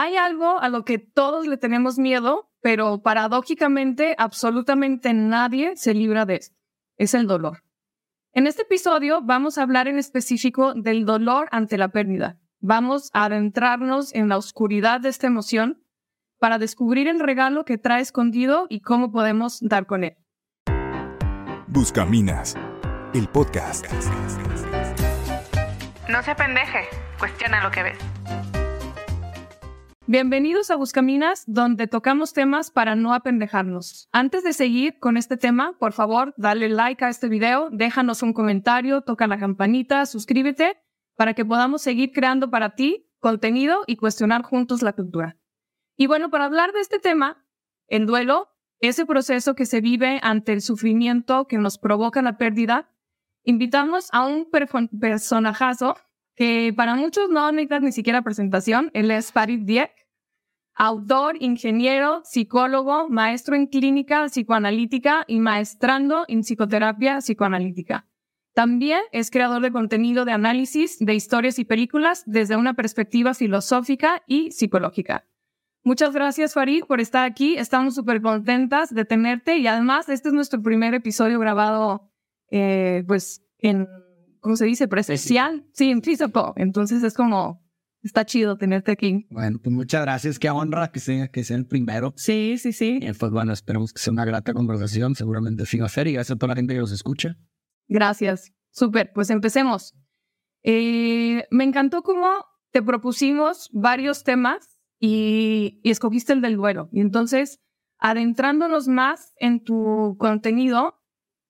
Hay algo a lo que todos le tenemos miedo, pero paradójicamente absolutamente nadie se libra de esto. Es el dolor. En este episodio vamos a hablar en específico del dolor ante la pérdida. Vamos a adentrarnos en la oscuridad de esta emoción para descubrir el regalo que trae escondido y cómo podemos dar con él. Buscaminas, el podcast. No se pendeje, cuestiona lo que ves. Bienvenidos a Buscaminas, donde tocamos temas para no apendejarnos. Antes de seguir con este tema, por favor, dale like a este video, déjanos un comentario, toca la campanita, suscríbete para que podamos seguir creando para ti contenido y cuestionar juntos la cultura. Y bueno, para hablar de este tema, el duelo, ese proceso que se vive ante el sufrimiento que nos provoca la pérdida, invitamos a un personajazo que para muchos no necesita ni siquiera presentación. Él es Farid Diek, autor, ingeniero, psicólogo, maestro en clínica psicoanalítica y maestrando en psicoterapia psicoanalítica. También es creador de contenido de análisis de historias y películas desde una perspectiva filosófica y psicológica. Muchas gracias, Farid, por estar aquí. Estamos súper contentas de tenerte y además este es nuestro primer episodio grabado, eh, pues, en ¿cómo se dice? Presencial. Sí, en físico. Entonces es como, está chido tenerte aquí. Bueno, pues muchas gracias. Qué honra que sea, que sea el primero. Sí, sí, sí. Y pues bueno, esperemos que sea una grata conversación. Seguramente sí va a ser y gracias a toda la gente que nos escucha. Gracias. Súper. Pues empecemos. Eh, me encantó cómo te propusimos varios temas y, y escogiste el del duelo. Y entonces, adentrándonos más en tu contenido,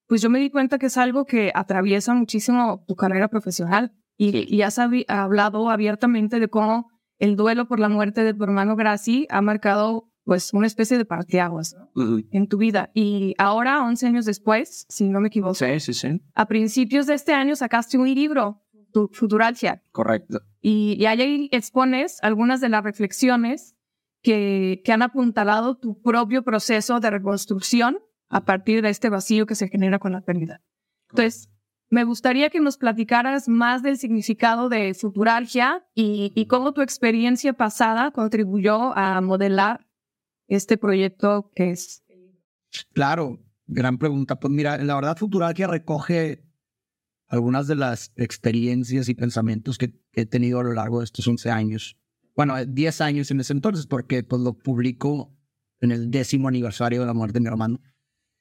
pues yo me di cuenta que es algo que atraviesa muchísimo tu carrera profesional y, y has hablado abiertamente de cómo el duelo por la muerte de tu hermano Graci ha marcado pues una especie de parteaguas en tu vida. Y ahora, 11 años después, si no me equivoco, sí, sí, sí. a principios de este año sacaste un libro, tu Futuralgia. Correcto. Y, y ahí expones algunas de las reflexiones que, que han apuntalado tu propio proceso de reconstrucción a partir de este vacío que se genera con la pérdida. Entonces, me gustaría que nos platicaras más del significado de futuralgia y, y cómo tu experiencia pasada contribuyó a modelar este proyecto que es. Claro, gran pregunta. Pues mira, la verdad, futuralgia recoge algunas de las experiencias y pensamientos que he tenido a lo largo de estos 11 años. Bueno, 10 años en ese entonces, porque pues lo publico en el décimo aniversario de la muerte de mi hermano.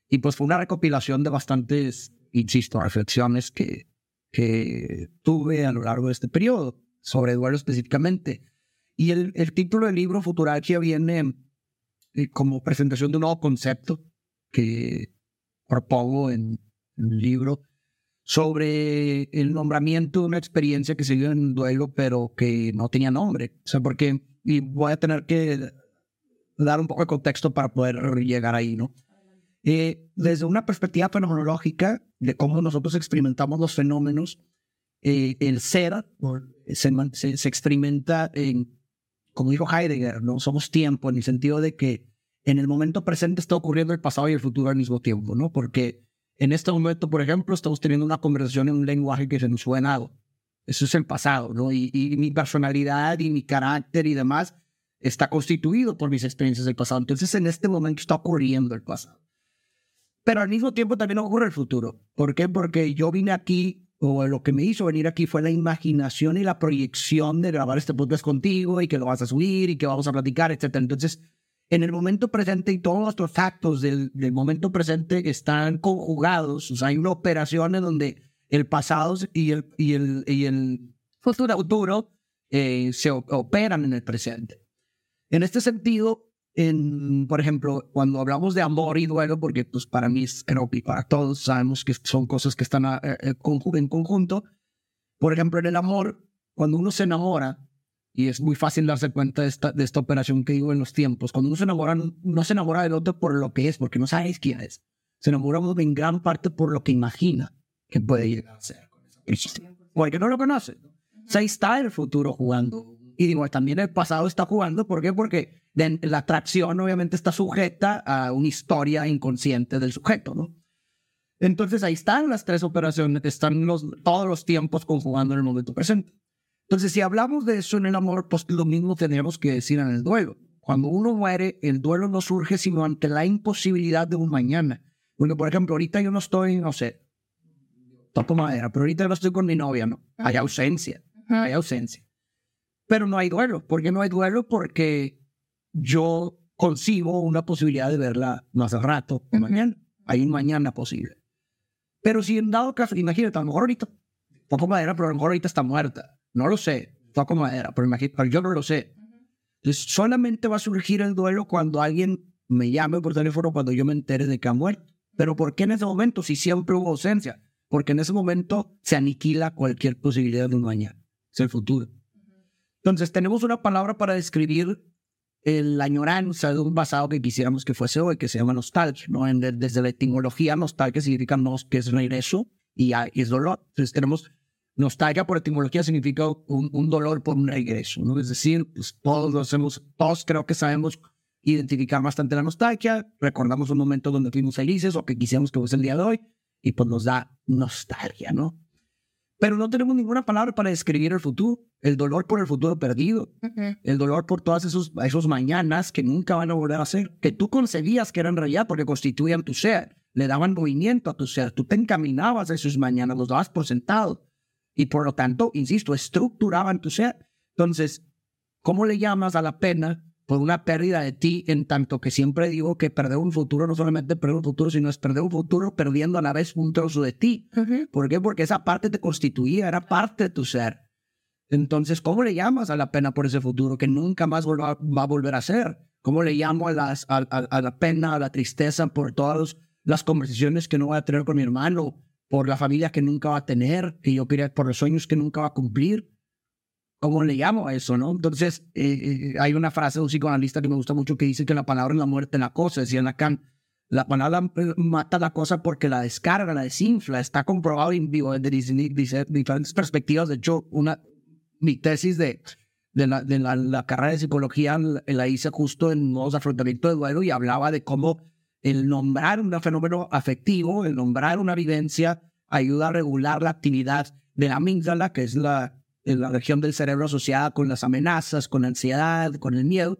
Y pues fue una recopilación de bastantes, insisto, reflexiones que, que tuve a lo largo de este periodo, sobre duelo específicamente. Y el, el título del libro, Futurarquia, viene eh, como presentación de un nuevo concepto que propongo en, en el libro sobre el nombramiento de una experiencia que se dio en duelo, pero que no tenía nombre. O sea, porque, y voy a tener que dar un poco de contexto para poder llegar ahí, ¿no? Eh, desde una perspectiva fenomenológica de cómo nosotros experimentamos los fenómenos, eh, el ser se, se, experimenta en, como dijo Heidegger, no somos tiempo en el sentido de que en el momento presente está ocurriendo el pasado y el futuro al mismo tiempo, ¿no? Porque en este momento, por ejemplo, estamos teniendo una conversación en un lenguaje que se nos suena algo. Eso es el pasado, ¿no? Y, y mi personalidad y mi carácter y demás está constituido por mis experiencias del pasado. Entonces, en este momento está ocurriendo el pasado pero al mismo tiempo también ocurre el futuro. ¿Por qué? Porque yo vine aquí, o lo que me hizo venir aquí fue la imaginación y la proyección de grabar este podcast contigo y que lo vas a subir y que vamos a platicar, etc. Entonces, en el momento presente y todos los actos del, del momento presente están conjugados. O sea, hay una operación en donde el pasado y el, y el, y el futuro, futuro eh, se operan en el presente. En este sentido, en, por ejemplo, cuando hablamos de amor y duelo, porque pues para mí es, que para todos sabemos que son cosas que están eh, eh, en conjunto. Por ejemplo, en el amor, cuando uno se enamora, y es muy fácil darse cuenta de esta, de esta operación que digo en los tiempos, cuando uno se enamora, no se enamora del otro por lo que es, porque no sabes quién es. Se enamora en gran parte por lo que imagina que puede llegar a ser. Porque no lo conoce. O sea, ahí está el futuro jugando y digo, también el pasado está jugando. ¿Por qué? Porque la atracción obviamente está sujeta a una historia inconsciente del sujeto, ¿no? Entonces ahí están las tres operaciones, están los, todos los tiempos conjugando en el momento presente. Entonces, si hablamos de eso en el amor, pues lo mismo tendríamos que decir en el duelo. Cuando uno muere, el duelo no surge sino ante la imposibilidad de un mañana. Porque, por ejemplo, ahorita yo no estoy, no sé, toco madera, pero ahorita no estoy con mi novia, ¿no? Hay ausencia, hay ausencia. Pero no hay duelo. ¿Por qué no hay duelo? Porque yo concibo una posibilidad de verla más al rato, mañana. Hay un mañana posible. Pero si en dado caso, imagínate, a lo mejor ahorita toco madera, pero a lo mejor ahorita está muerta. No lo sé, toco madera, pero, imagínate, yo no lo sé. Entonces, solamente va a surgir el duelo cuando alguien me llame por teléfono, cuando yo me entere de que ha muerto. Pero ¿por qué en ese momento? Si siempre hubo ausencia. Porque en ese momento se aniquila cualquier posibilidad de un mañana. Es el futuro. Entonces, tenemos una palabra para describir la añoranza de un pasado que quisiéramos que fuese hoy, que se llama nostalgia. ¿no? desde la etimología, nostalgia significa nos, que es regreso y, es dolor. Entonces, tenemos nostalgia por etimología significa un, dolor por un regreso. ¿no? Es decir, pues, todos lo hacemos, todos creo que sabemos identificar bastante la nostalgia, recordamos un momento donde fuimos felices o que quisiéramos que fuese el día de hoy y pues nos da nostalgia, ¿no? Pero no tenemos ninguna palabra para describir el futuro, el dolor por el futuro perdido, el dolor por todas esos, esos mañanas que nunca van a volver a ser, que tú concebías que eran realidad porque constituían tu ser, le daban movimiento a tu ser, tú te encaminabas a esos mañanas, los dabas por sentado y por lo tanto, insisto, estructuraban tu ser. Entonces, ¿cómo le llamas a la pena por una pérdida de ti, en tanto que siempre digo que perder un futuro no solamente perder un futuro, sino es perder un futuro perdiendo a la vez un trozo de ti. ¿Por qué? Porque esa parte te constituía, era parte de tu ser. Entonces, ¿cómo le llamas a la pena por ese futuro que nunca más va, a volver a ser? ¿Cómo le llamo a, las, a, la pena, a la tristeza por todas las conversaciones que no voy a tener con mi hermano, por la familia que nunca va a tener, que yo quería, por los sueños que nunca va a cumplir? ¿Cómo le llamo a eso, no? Entonces, eh, eh, hay una frase de un psicoanalista que me gusta mucho que dice que la palabra es la muerte la cosa, decía Lacan. La palabra eh, mata la cosa porque la descarga, la desinfla. Está comprobado en vivo desde diferentes perspectivas. De hecho, una, mi tesis de, de, la, de la, carrera de psicología la hice justo en modos de afrontamiento de duelo y hablaba de cómo el nombrar un fenómeno afectivo, el nombrar una vivencia, ayuda a regular la actividad de la amígdala, que es la en la región del cerebro asociada con las amenazas, con la ansiedad, con el miedo.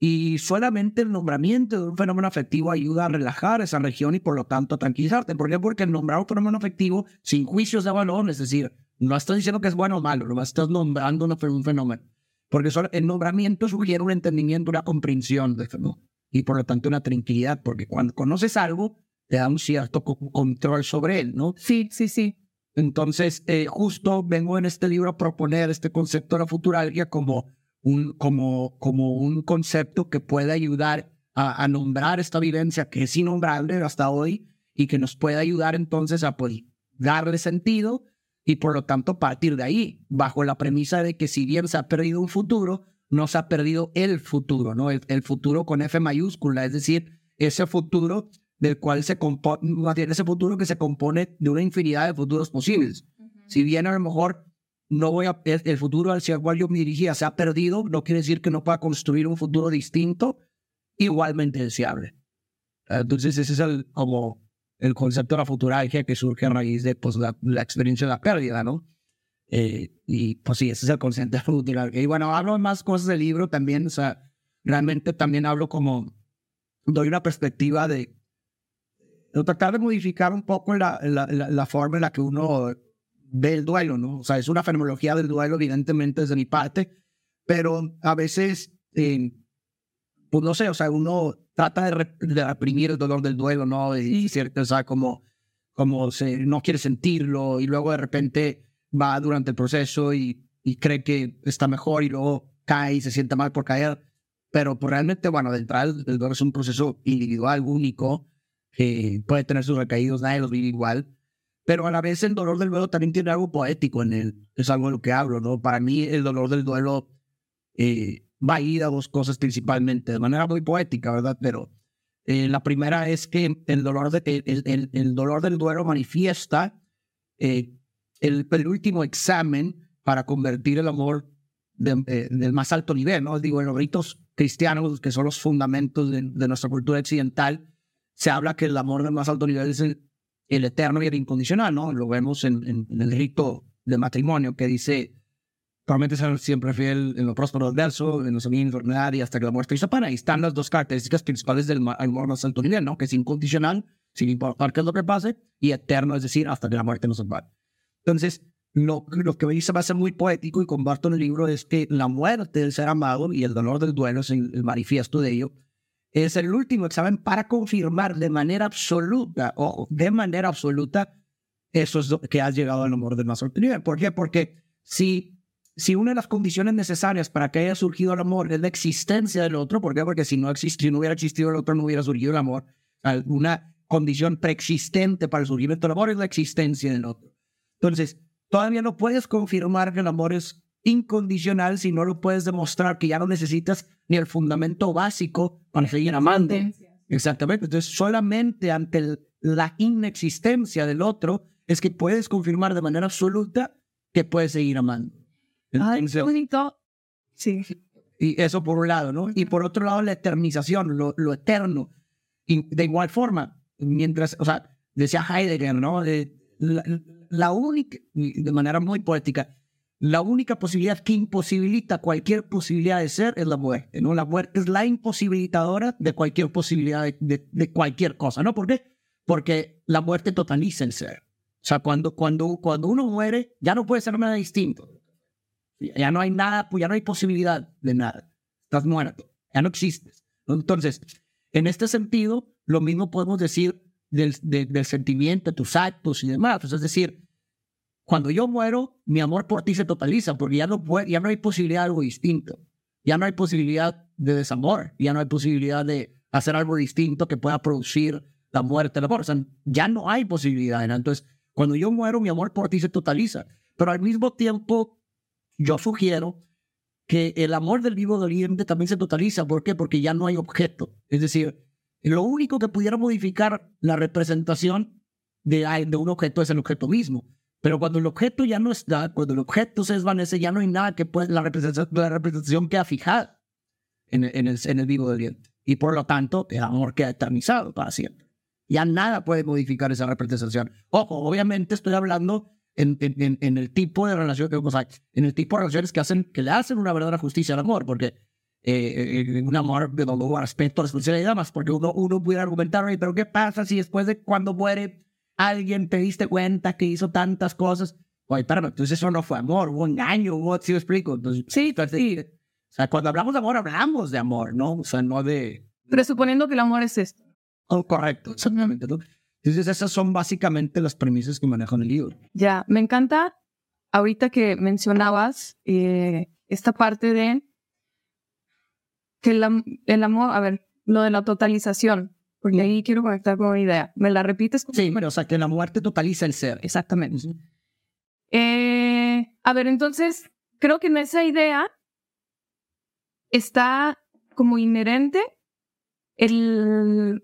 Y solamente el nombramiento de un fenómeno afectivo ayuda a relajar esa región y por lo tanto a tranquilizarte. ¿Por qué? Porque el nombrar un fenómeno afectivo sin juicios de valor, es decir, no estás diciendo que es bueno o malo, no estás nombrando un fenómeno. Porque el nombramiento sugiere un entendimiento, una comprensión del fenómeno y por lo tanto una tranquilidad, porque cuando conoces algo, te da un cierto control sobre él, ¿no? Sí, sí, sí. Entonces, eh, justo vengo en este libro a proponer este concepto de la futuralgia como un, como, como un concepto que puede ayudar a, nombrar esta vivencia que es innombrable hasta hoy y que nos puede ayudar entonces a pues, darle sentido y por lo tanto partir de ahí, bajo la premisa de que si bien se ha perdido un futuro, no se ha perdido el futuro, ¿no? el futuro con F mayúscula, es decir, ese futuro del cual se compone, ese futuro que se compone de una infinidad de futuros posibles. Si bien a lo mejor no voy a, el futuro al cual yo me dirigía se ha perdido, no quiere decir que no pueda construir un futuro distinto, igualmente deseable. Entonces ese es el, como el concepto de la futuralgia que surge a raíz de pues, la, experiencia de la pérdida, ¿no? Eh, y pues sí, ese es el concepto de la futuralgia. Y bueno, hablo de más cosas del libro también, o sea, realmente también hablo como, doy una perspectiva de tratar de modificar un poco la, la, la, forma en la que uno ve el duelo, ¿no? O sea, es una fenomenología del duelo, evidentemente, desde mi parte, pero a veces, eh, pues no sé, o sea, uno trata de, reprimir el dolor del duelo, ¿no? Y cierto, o sea, como, como se, no quiere sentirlo y luego de repente va durante el proceso y, y cree que está mejor y luego cae y se siente mal por caer. Pero pues, realmente, bueno, de entrada el duelo es un proceso individual, único, que puede tener sus recaídos, nadie los vive igual, pero a la vez el dolor del duelo también tiene algo poético en él, es algo de lo que hablo, ¿no? Para mí el dolor del duelo eh, va a ir a dos cosas principalmente, de manera muy poética, ¿verdad? Pero eh, la primera es que el dolor, de, el, dolor del duelo manifiesta eh, el, el, último examen para convertir el amor del más alto nivel, ¿no? Digo, en los ritos cristianos, que son los fundamentos de, de nuestra cultura occidental, se habla que el amor de más alto nivel es el, eterno y el incondicional, ¿no? Lo vemos en, el rito de matrimonio que dice, Promete ser siempre fiel en lo próspero adverso, en los bienes ordinarios, hasta que la muerte hizo para. Ahí están las dos características principales del amor más alto nivel, ¿no? Que es incondicional, sin importar qué es lo que pase, y eterno, es decir, hasta que la muerte nos separe. Entonces, lo, lo que me dice va a ser muy poético y comparto en el libro es que la muerte del ser amado y el dolor del duelo es el, el manifiesto de ello. Es el último examen para confirmar de manera absoluta, o de manera absoluta, eso es que has llegado al amor del más alto nivel. ¿Por qué? Porque si, si una de las condiciones necesarias para que haya surgido el amor es la existencia del otro, ¿por qué? Porque si no, exist- si no hubiera existido el otro, no hubiera surgido el amor. Una condición preexistente para el surgimiento del amor es la existencia del otro. Entonces, todavía no puedes confirmar que el amor es incondicional si no lo puedes demostrar que ya no necesitas ni el fundamento básico para seguir amando. Exactamente. Entonces, solamente ante el- la inexistencia del otro es que puedes confirmar de manera absoluta que puedes seguir amando. Ay, Entonces, bonito. Sí. y eso por un lado, ¿no? Y por otro lado, la eternización, lo, lo eterno. Y de igual forma, mientras, o sea, decía Heidegger, ¿no? De, la, la única, de manera muy poética, la única posibilidad que imposibilita cualquier posibilidad de ser es la muerte, ¿no? La muerte es la imposibilitadora de cualquier posibilidad de, cualquier cosa, ¿no? ¿Por qué? Porque la muerte totaliza el ser. O sea, cuando, cuando, cuando uno muere, ya no puede ser nada distinto. Ya no hay nada, pues ya no hay posibilidad de nada. Estás muerto, ya no existes. Entonces, en este sentido, lo mismo podemos decir del, de- del sentimiento, de tus actos y demás. Pues, es decir, cuando yo muero, mi amor por ti se totaliza, porque ya no, puede, ya no hay posibilidad de algo distinto. Ya no hay posibilidad de desamor, ya no hay posibilidad de hacer algo distinto que pueda producir la muerte del amor. O sea, ya no hay posibilidad. ¿no? Entonces, cuando yo muero, mi amor por ti se totaliza. Pero al mismo tiempo, yo sugiero que el amor del vivo doliente también se totaliza. ¿Por qué? Porque ya no hay objeto. Es decir, lo único que pudiera modificar la representación de, de un objeto es el objeto mismo. Pero cuando el objeto ya no está, cuando el objeto se desvanece, ya no hay nada que pueda, la representación, la representación queda fijada en en, el, en el vivo doliente. Y por lo tanto, el amor queda eternizado para siempre. Ya nada puede modificar esa representación. Ojo, obviamente estoy hablando en, en, en el tipo de relación, o sea, en el tipo de relaciones que hacen, que le hacen una verdadera justicia al amor, porque eh, eh, un amor de hubo respeto, responsabilidad, más porque uno, uno pudiera argumentar, "Oye, pero ¿qué pasa si después de cuando muere alguien te diste cuenta que hizo tantas cosas? Oye, espérame, entonces eso no fue amor, hubo engaño, hubo, ¿sí me explico? Entonces, Sí, entonces, sí. o sea, cuando hablamos de amor, hablamos de amor, ¿no? O sea, no de... Presuponiendo que el amor es esto. Oh, correcto, exactamente. ¿no? Entonces, esas son básicamente las premisas que manejo en el libro. Ya, me encanta ahorita que mencionabas eh, esta parte de que el, el amor, a ver, lo de la totalización, porque ahí quiero conectar con una idea. ¿Me la repites? Sí, pero, o sea, que la muerte totaliza el ser. Exactamente. Eh, a ver, entonces, creo que en esa idea está como inherente el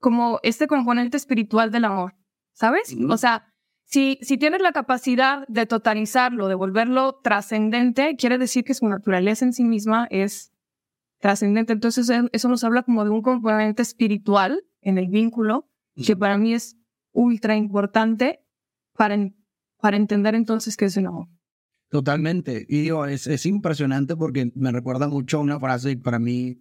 como este componente espiritual del amor, ¿sabes? O sea, si, si tienes la capacidad de totalizarlo, de volverlo trascendente, quiere decir que su naturaleza en sí misma es trascendente. Entonces, eso nos habla como de un componente espiritual en el vínculo, que para mí es ultra importante para, para entender entonces qué es el amor. Totalmente. Y digo, es, es impresionante porque me recuerda mucho a una frase, para mí,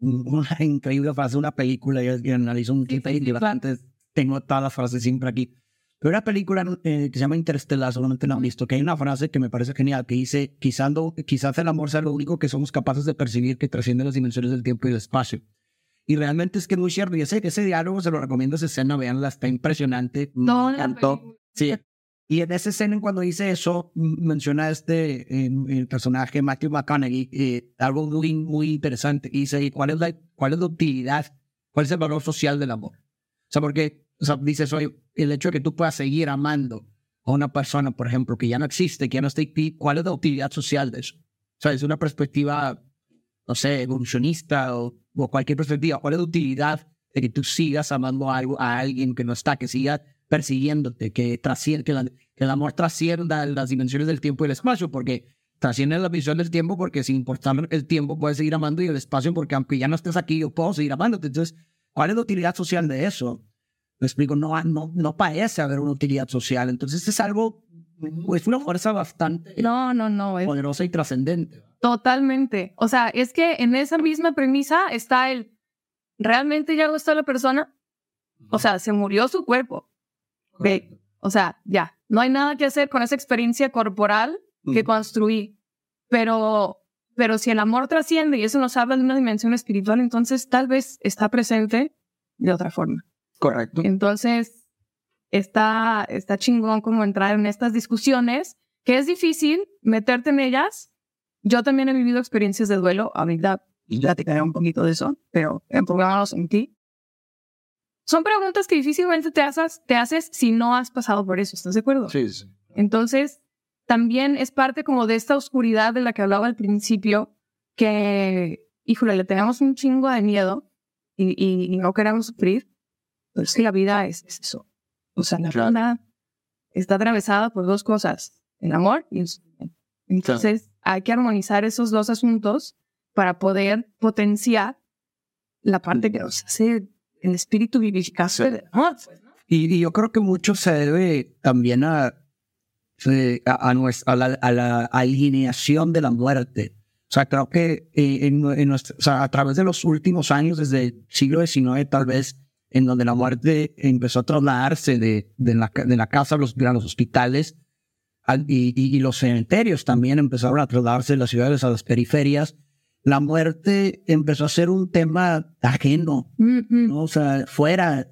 una increíble frase una película. Yo que analizo un Sí, sí, y bastante, tengo todas las frases siempre aquí. Pero una película eh, que se llama Interstellar, solamente la han visto, que hay una frase que me parece genial, que dice, quizás, no- quizás el amor sea lo único que somos capaces de percibir que trasciende las dimensiones del tiempo y del espacio. Y realmente es que es muy cierto. Y ese, ese diálogo se lo recomiendo, esa escena, veanla, está impresionante. No, me encantó. Sí. Y en esa escena, cuando dice eso, menciona este eh, el personaje Matthew McConaughey, eh, algo muy, muy interesante. Y dice, ¿cuál es, la, ¿cuál es la utilidad? ¿Cuál es el valor social del amor? O sea, porque o sea, dice eso, el hecho de que tú puedas seguir amando a una persona, por ejemplo, que ya no existe, que ya no está aquí, ¿cuál es la utilidad social de eso? O sea, es una perspectiva, no sé, evolucionista o, o cualquier perspectiva. ¿Cuál es la utilidad de que tú sigas amando a, algo, a alguien que no está, que siga persiguiéndote, que, trasciende, que, la- que el amor trascienda las dimensiones del tiempo y el espacio? Porque trasciende la visión del tiempo porque sin importar el tiempo puedes seguir amando y el espacio porque aunque ya no estés aquí yo puedo seguir amándote. Entonces, ¿cuál es la utilidad social de eso? Me explico, no, no, no parece haber una utilidad social. Entonces es algo es una fuerza bastante No, no, no. es- poderosa y trascendente. Totalmente. O sea, es que en esa misma premisa está el, ¿realmente ya gustó la persona? O sea, se murió su cuerpo. Ve, O sea, ya, no hay nada que hacer con esa experiencia corporal que construí. Pero, pero si el amor trasciende y eso nos habla de una dimensión espiritual, entonces tal vez está presente de otra forma. Correcto. Entonces, está, está chingón como entrar en estas discusiones, que es difícil meterte en ellas. Yo también he vivido experiencias de duelo, ahorita platicaré un poquito de eso, pero en programa en ti. Son preguntas que difícilmente te haces, te haces si no has pasado por eso, ¿estás de acuerdo? Sí, sí. Entonces, también es parte como de esta oscuridad de la que hablaba al principio, que, híjole, le tenemos un chingo de miedo y, y- y no queremos sufrir. Pero es que la vida es, es eso. O sea, la Claro. vida está atravesada por dos cosas, el amor y el sufrimiento. Entonces, hay que armonizar esos dos asuntos para poder potenciar la parte que nos hace el espíritu vivificante del amor. pues, ¿no? Y, y yo creo que mucho se debe también a, se- a, a nuestra, a, la, a la alineación de la muerte. O sea, creo que eh, en, en nuestra- o sea, a través de los últimos años, desde el siglo XIX tal vez, en donde la muerte empezó a trasladarse de, de, la, de la casa a los, a los hospitales al- y, y- y los cementerios también empezaron a trasladarse de las ciudades a las periferias, la muerte empezó a ser un tema ajeno. ¿no? O sea, fuera,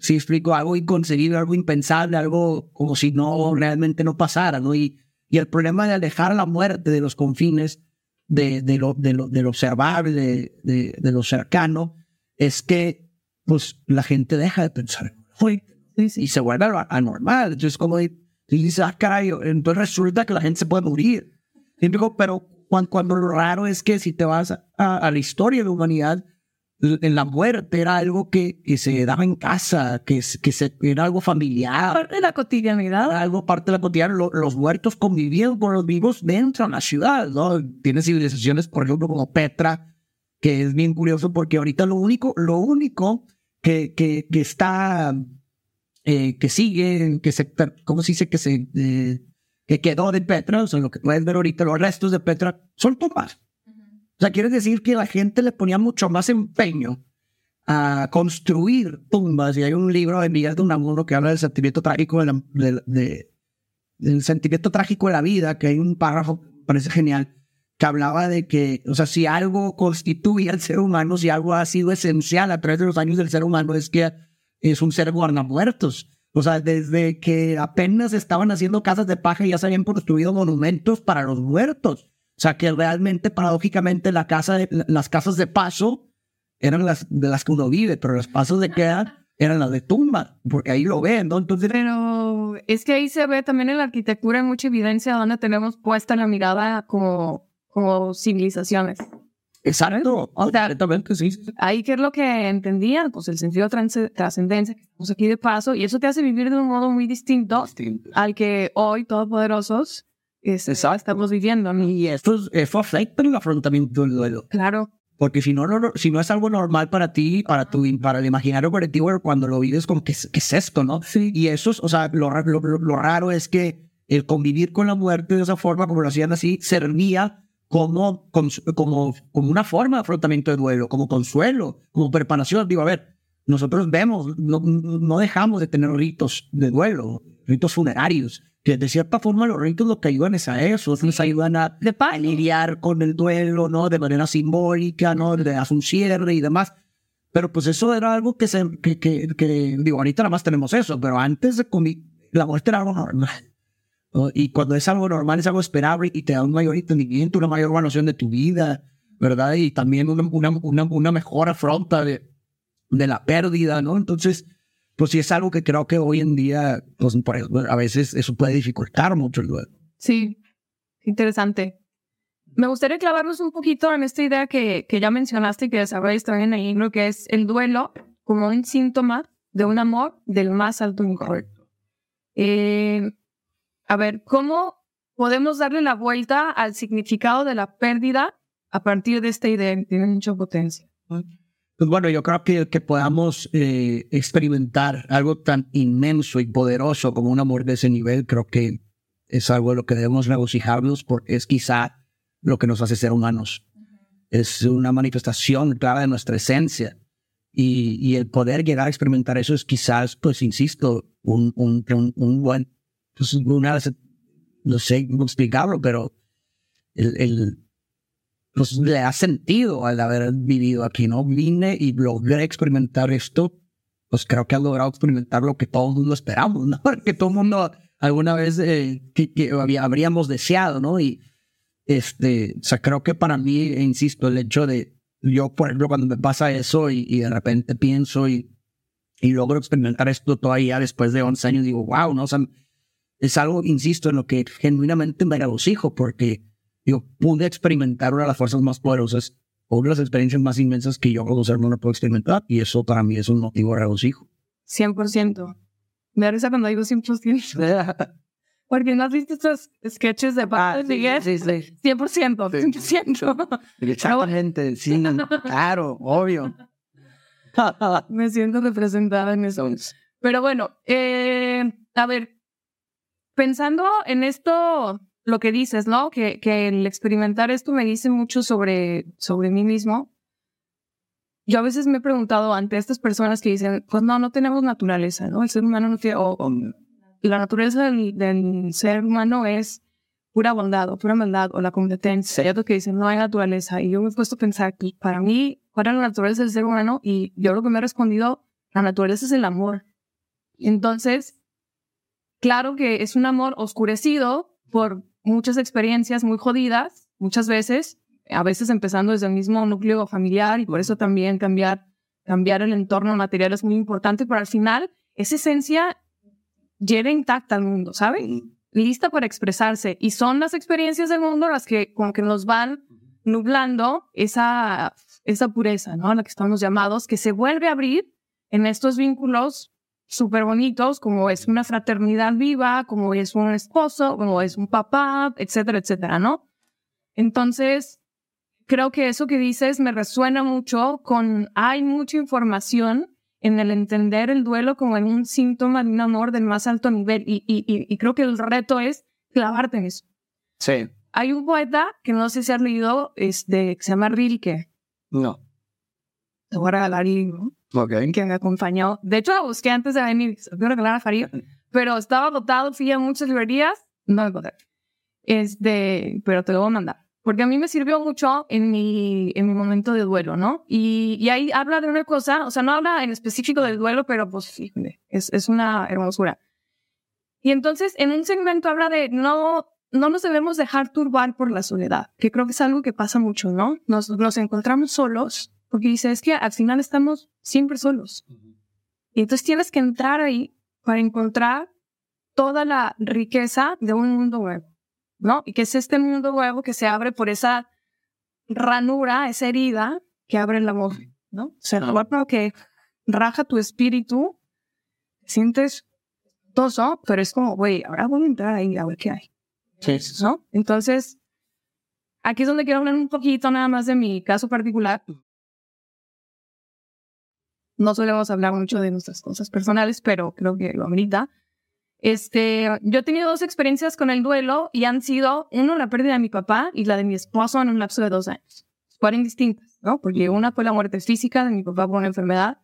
si explico, algo inconcebible, algo impensable, algo como si no realmente no pasara, ¿no? Y, y el problema de alejar la muerte de los confines de, de, lo, de, lo, de lo observable, de, de lo cercano, es que pues la gente deja de pensar y se vuelve anormal. Entonces, como dices, ah, caray, entonces resulta que la gente se puede morir. Y digo, pero cuando, cuando lo raro es que si te vas a, a la historia de la humanidad, en la muerte era algo que, que se daba en casa, que, que se, era algo familiar, Parte de la cotidianidad. era algo parte de la cotidiana. Lo- los muertos convivían con los vivos dentro de la ciudad, ¿no? Tiene civilizaciones, por ejemplo, como Petra, que es bien curioso porque ahorita lo único, lo único que, que, que está, eh, que sigue, que se, ¿cómo se dice? Que se, eh, que quedó de Petra, o sea, lo que puedes ver ahorita, los restos de Petra, son tumbas. O sea, quiere decir que la gente le ponía mucho más empeño a construir tumbas. Y hay un libro de Miguel de Unamuno que habla del sentimiento trágico de la- de- de- del sentimiento trágico de la vida, que hay un párrafo, parece genial, que hablaba de que, o sea, si algo constituye al ser humano, si algo ha sido esencial a través de los años del ser humano, es que es un ser guardamuertos. O sea, desde que apenas estaban haciendo casas de paja, ya se habían construido monumentos para los muertos. O sea, que realmente, paradójicamente, la casa de- las casas de paso eran las de las que uno vive, pero los pasos de queda eran las de tumba, porque ahí lo ven, ¿no? Entonces, Pero es que ahí se ve también en la arquitectura hay mucha evidencia donde tenemos puesta la mirada como, como civilizaciones. exacto. O sea, Completamente, sí. sí. Ahí, ¿qué es lo que entendían? Pues el sentido de trascendencia, que estamos aquí de paso, y eso te hace vivir de un modo muy distinto al que hoy, todopoderosos, este, estamos viviendo. ¿no? Y esto, es- eso afecta el afrontamiento del duelo. Claro. Porque si no, no, si no es algo normal para ti, para tu, para el imaginario colectivo, cuando lo vives, como que es, ¿qué es esto, no? Y eso es, o sea, lo, lo- lo raro es que el convivir con la muerte de esa forma, como lo hacían así, servía como, como, como una forma de afrontamiento de duelo, como consuelo, como preparación. Digo, a ver, nosotros vemos, no, no dejamos de tener ritos de duelo, ritos funerarios, que de cierta forma los ritos lo que ayudan es a eso, nos ayudan a, De a lidiar con el duelo, ¿no? De manera simbólica, ¿no? De hacer un cierre y demás. Pero pues eso era algo que se, que, que, que, digo, ahorita nada más tenemos eso, pero antes de la muerte era algo normal. ¿No? Y cuando es algo normal, es algo esperable y te da un mayor entendimiento, una mayor evaluación de tu vida, ¿verdad? Y también una, una, una, mejor afronta de, de la pérdida, ¿no? Entonces, pues sí es algo que creo que hoy en día, pues a veces eso puede dificultar mucho el duelo. Sí, interesante. Me gustaría clavarnos un poquito en esta idea que, que ya mencionaste y que desarrollas también el libro, que es el duelo como un síntoma de un amor del más alto nivel. Eh, a ver, ¿cómo podemos darle la vuelta al significado de la pérdida a partir de esta idea que tiene mucha potencia? Pues bueno, yo creo que, que podamos eh, experimentar algo tan inmenso y poderoso como un amor de ese nivel, creo que es algo de lo que debemos regocijarnos porque es quizá lo que nos hace ser humanos. Es una manifestación clara de nuestra esencia. Y, y, el poder llegar a experimentar eso es quizás, pues, insisto, un, un, un, buen, pues, una, no sé cómo explicarlo, pero el, el, pues, le ha sentido al haber vivido aquí, ¿no? Vine y logré experimentar esto, pues creo que ha logrado experimentar lo que todo el mundo esperamos, ¿no? Porque todo el mundo alguna vez eh, que, que habríamos deseado, ¿no? Y, este, o sea, creo que para mí, insisto, el hecho de, yo, por ejemplo, cuando me pasa eso y, y de repente pienso y, y logro experimentar esto todavía después de 11 años, digo, wow, ¿no? O sea, es algo, insisto, en lo que genuinamente me regocijo porque yo pude experimentar una de las fuerzas más poderosas o una de las experiencias más inmensas que yo como ser humano puedo experimentar y eso para mí es un motivo de regocijo. 100%. Me da risa cuando digo 100%. Porque no has visto estos sketches de Pablo ah, Miguel. Sí, sí, sí. 100%, 100%. Exactamente, sí, claro, obvio. Me siento representada en eso. Pero bueno, eh, a ver, pensando en esto, lo que dices, ¿no? Que, el experimentar esto me dice mucho sobre, sobre mí mismo. Yo a veces me he preguntado ante estas personas que dicen, pues no, no tenemos naturaleza, ¿no? El ser humano no tiene, o la naturaleza del, ser humano es pura bondad o pura maldad o la competencia. Hay otros que dicen no hay naturaleza. Y yo me he puesto a pensar que para mí, ¿cuál es la naturaleza del ser humano? Y yo lo que me he respondido, la naturaleza es el amor. Entonces, claro que es un amor oscurecido por muchas experiencias muy jodidas, muchas veces, a veces empezando desde el mismo núcleo familiar y por eso también cambiar, cambiar el entorno material es muy importante, pero al final esa esencia llega intacta al mundo, ¿saben? Lista para expresarse. Y son las experiencias del mundo las que como que nos van nublando esa, esa pureza, ¿no? A la que estamos llamados, que se vuelve a abrir en estos vínculos súper bonitos, como es una fraternidad viva, como es un esposo, como es un papá, etcétera, etcétera, ¿no? Entonces, creo que eso que dices me resuena mucho con, hay mucha información en el entender el duelo como en un síntoma de un amor del más alto nivel. Y, y, y, creo que el reto es clavarte en eso. Sí. Hay un poeta que no sé si has leído, este, que se llama Rilke. No. Te voy a regalar libro. Ok. Que me acompañó. De hecho, lo busqué antes de venir. Se voy a regalar a Farid. Pero estaba dotado, fui a muchas librerías. No me poder. Este, pero te lo voy a mandar porque a mí me sirvió mucho en mi, en mi momento de duelo, ¿no? Y, y ahí habla de una cosa, o sea, no habla en específico del duelo, pero pues, es, es una hermosura. Y entonces, en un segmento habla de no, no nos debemos dejar turbar por la soledad, que creo que es algo que pasa mucho, ¿no? Nos, nos encontramos solos, porque dice, es que al final estamos siempre solos. Y entonces tienes que entrar ahí para encontrar toda la riqueza de un mundo nuevo. ¿no? Y que es este mundo nuevo que se abre por esa ranura, esa herida que abre el amor, ¿no? O sea, el que raja tu espíritu, sientes todo, pero es como, güey, ahora voy a entrar ahí a ver qué hay. Sí. ¿No? Entonces, aquí es donde quiero hablar un poquito nada más de mi caso particular. No solemos hablar mucho de nuestras cosas personales, pero creo que lo amerita. Este, yo he tenido dos experiencias con el duelo y han sido, uno, la pérdida de mi papá y la de mi esposo en un lapso de dos años. Fueron distintas, ¿no? Porque una fue la muerte física de mi papá por una enfermedad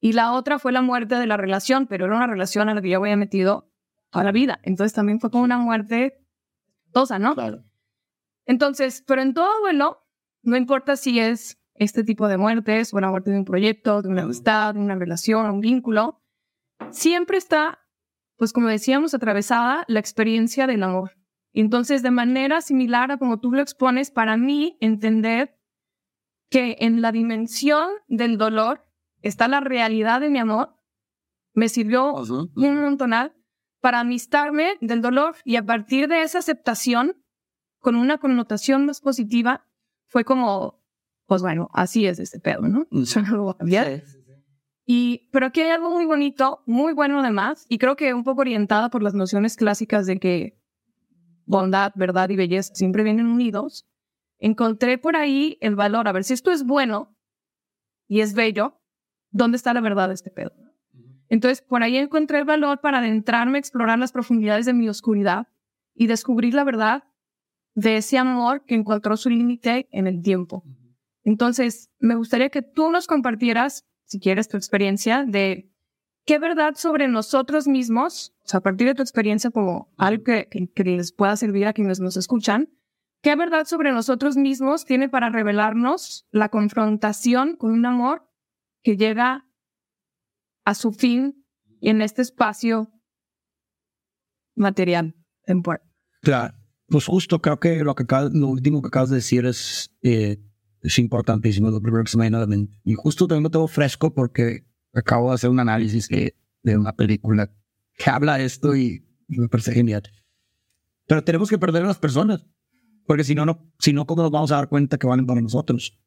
y la otra fue la muerte de la relación, pero era una relación a la que yo había metido a la vida. Entonces también fue como una muerte tosa, ¿no? Claro. Entonces, pero en todo duelo, no importa si es este tipo de muertes o la muerte de un proyecto, de una amistad, de una relación, un vínculo, siempre está pues como decíamos, atravesada la experiencia del amor. Entonces, de manera similar a como tú lo expones, para mí entender que en la dimensión del dolor está la realidad de mi amor, me sirvió un montonal para amistarme del dolor y a partir de esa aceptación, con una connotación más positiva, fue como, pues bueno, así es este pedo, ¿no? Yo no lo voy a cambiar. Y, pero aquí hay algo muy bonito, muy bueno además, y creo que un poco orientada por las nociones clásicas de que bondad, verdad y belleza siempre vienen unidos. Encontré por ahí el valor, a ver si esto es bueno y es bello, ¿dónde está la verdad de este pedo? Entonces, por ahí encontré el valor para adentrarme explorar las profundidades de mi oscuridad y descubrir la verdad de ese amor que encontró su límite en el tiempo. Entonces, me gustaría que tú nos compartieras, si quieres, tu experiencia de qué verdad sobre nosotros mismos, o sea, a partir de tu experiencia como algo que, que, les pueda servir a quienes nos escuchan, qué verdad sobre nosotros mismos tiene para revelarnos la confrontación con un amor que llega a su fin y en este espacio material, temporal. Claro, pues justo creo que lo, que lo último que acabas de decir es, eh, es importantísimo, lo primero que se me viene a la mente. Y justo tengo todo fresco porque acabo de hacer un análisis de, de una película que habla de esto y me parece genial. Pero tenemos que perder a las personas, porque si no, no, si no, ¿cómo nos vamos a dar cuenta que valen para nosotros?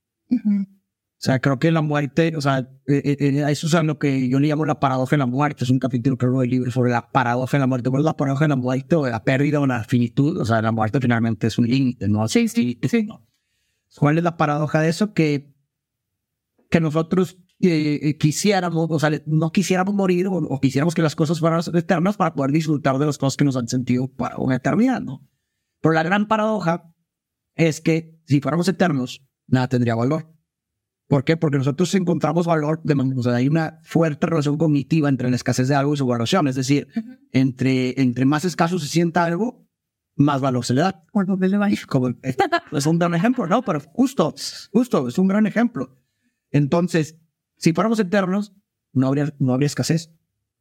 O sea, creo que la muerte, o sea, eh, eh, eh, eso es lo que yo le llamo la paradoja de la muerte. Es un capítulo que del libro sobre la paradoja de la muerte. ¿Cuál es la paradoja de la muerte o de la pérdida o la finitud? O sea, la muerte finalmente es un límite, ¿no? Sí, sí, sí. ¿Cuál es la paradoja de eso? Que, que nosotros quisiéramos, o sea, no quisiéramos morir o, quisiéramos que las cosas fueran eternas para poder disfrutar de las cosas que nos han sentido para una eternidad, ¿no? Pero la gran paradoja es que si fuéramos eternos, nada tendría valor. ¿Por qué? Porque nosotros encontramos valor, de, o sea, hay una fuerte relación cognitiva entre la escasez de algo y su valoración. Es decir, entre, entre más escaso se sienta algo, más valor se le da. Como, es un gran ejemplo, ¿no? Pero justo, justo, es un gran ejemplo. Entonces, si fuéramos eternos, no habría, no habría escasez.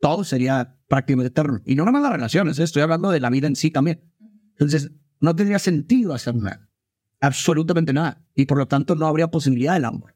Todo sería prácticamente eterno. Y no nada más las relaciones, ¿eh? estoy hablando de la vida en sí también. Entonces, no tendría sentido hacer nada. Absolutamente nada. Y por lo tanto, no habría posibilidad del amor.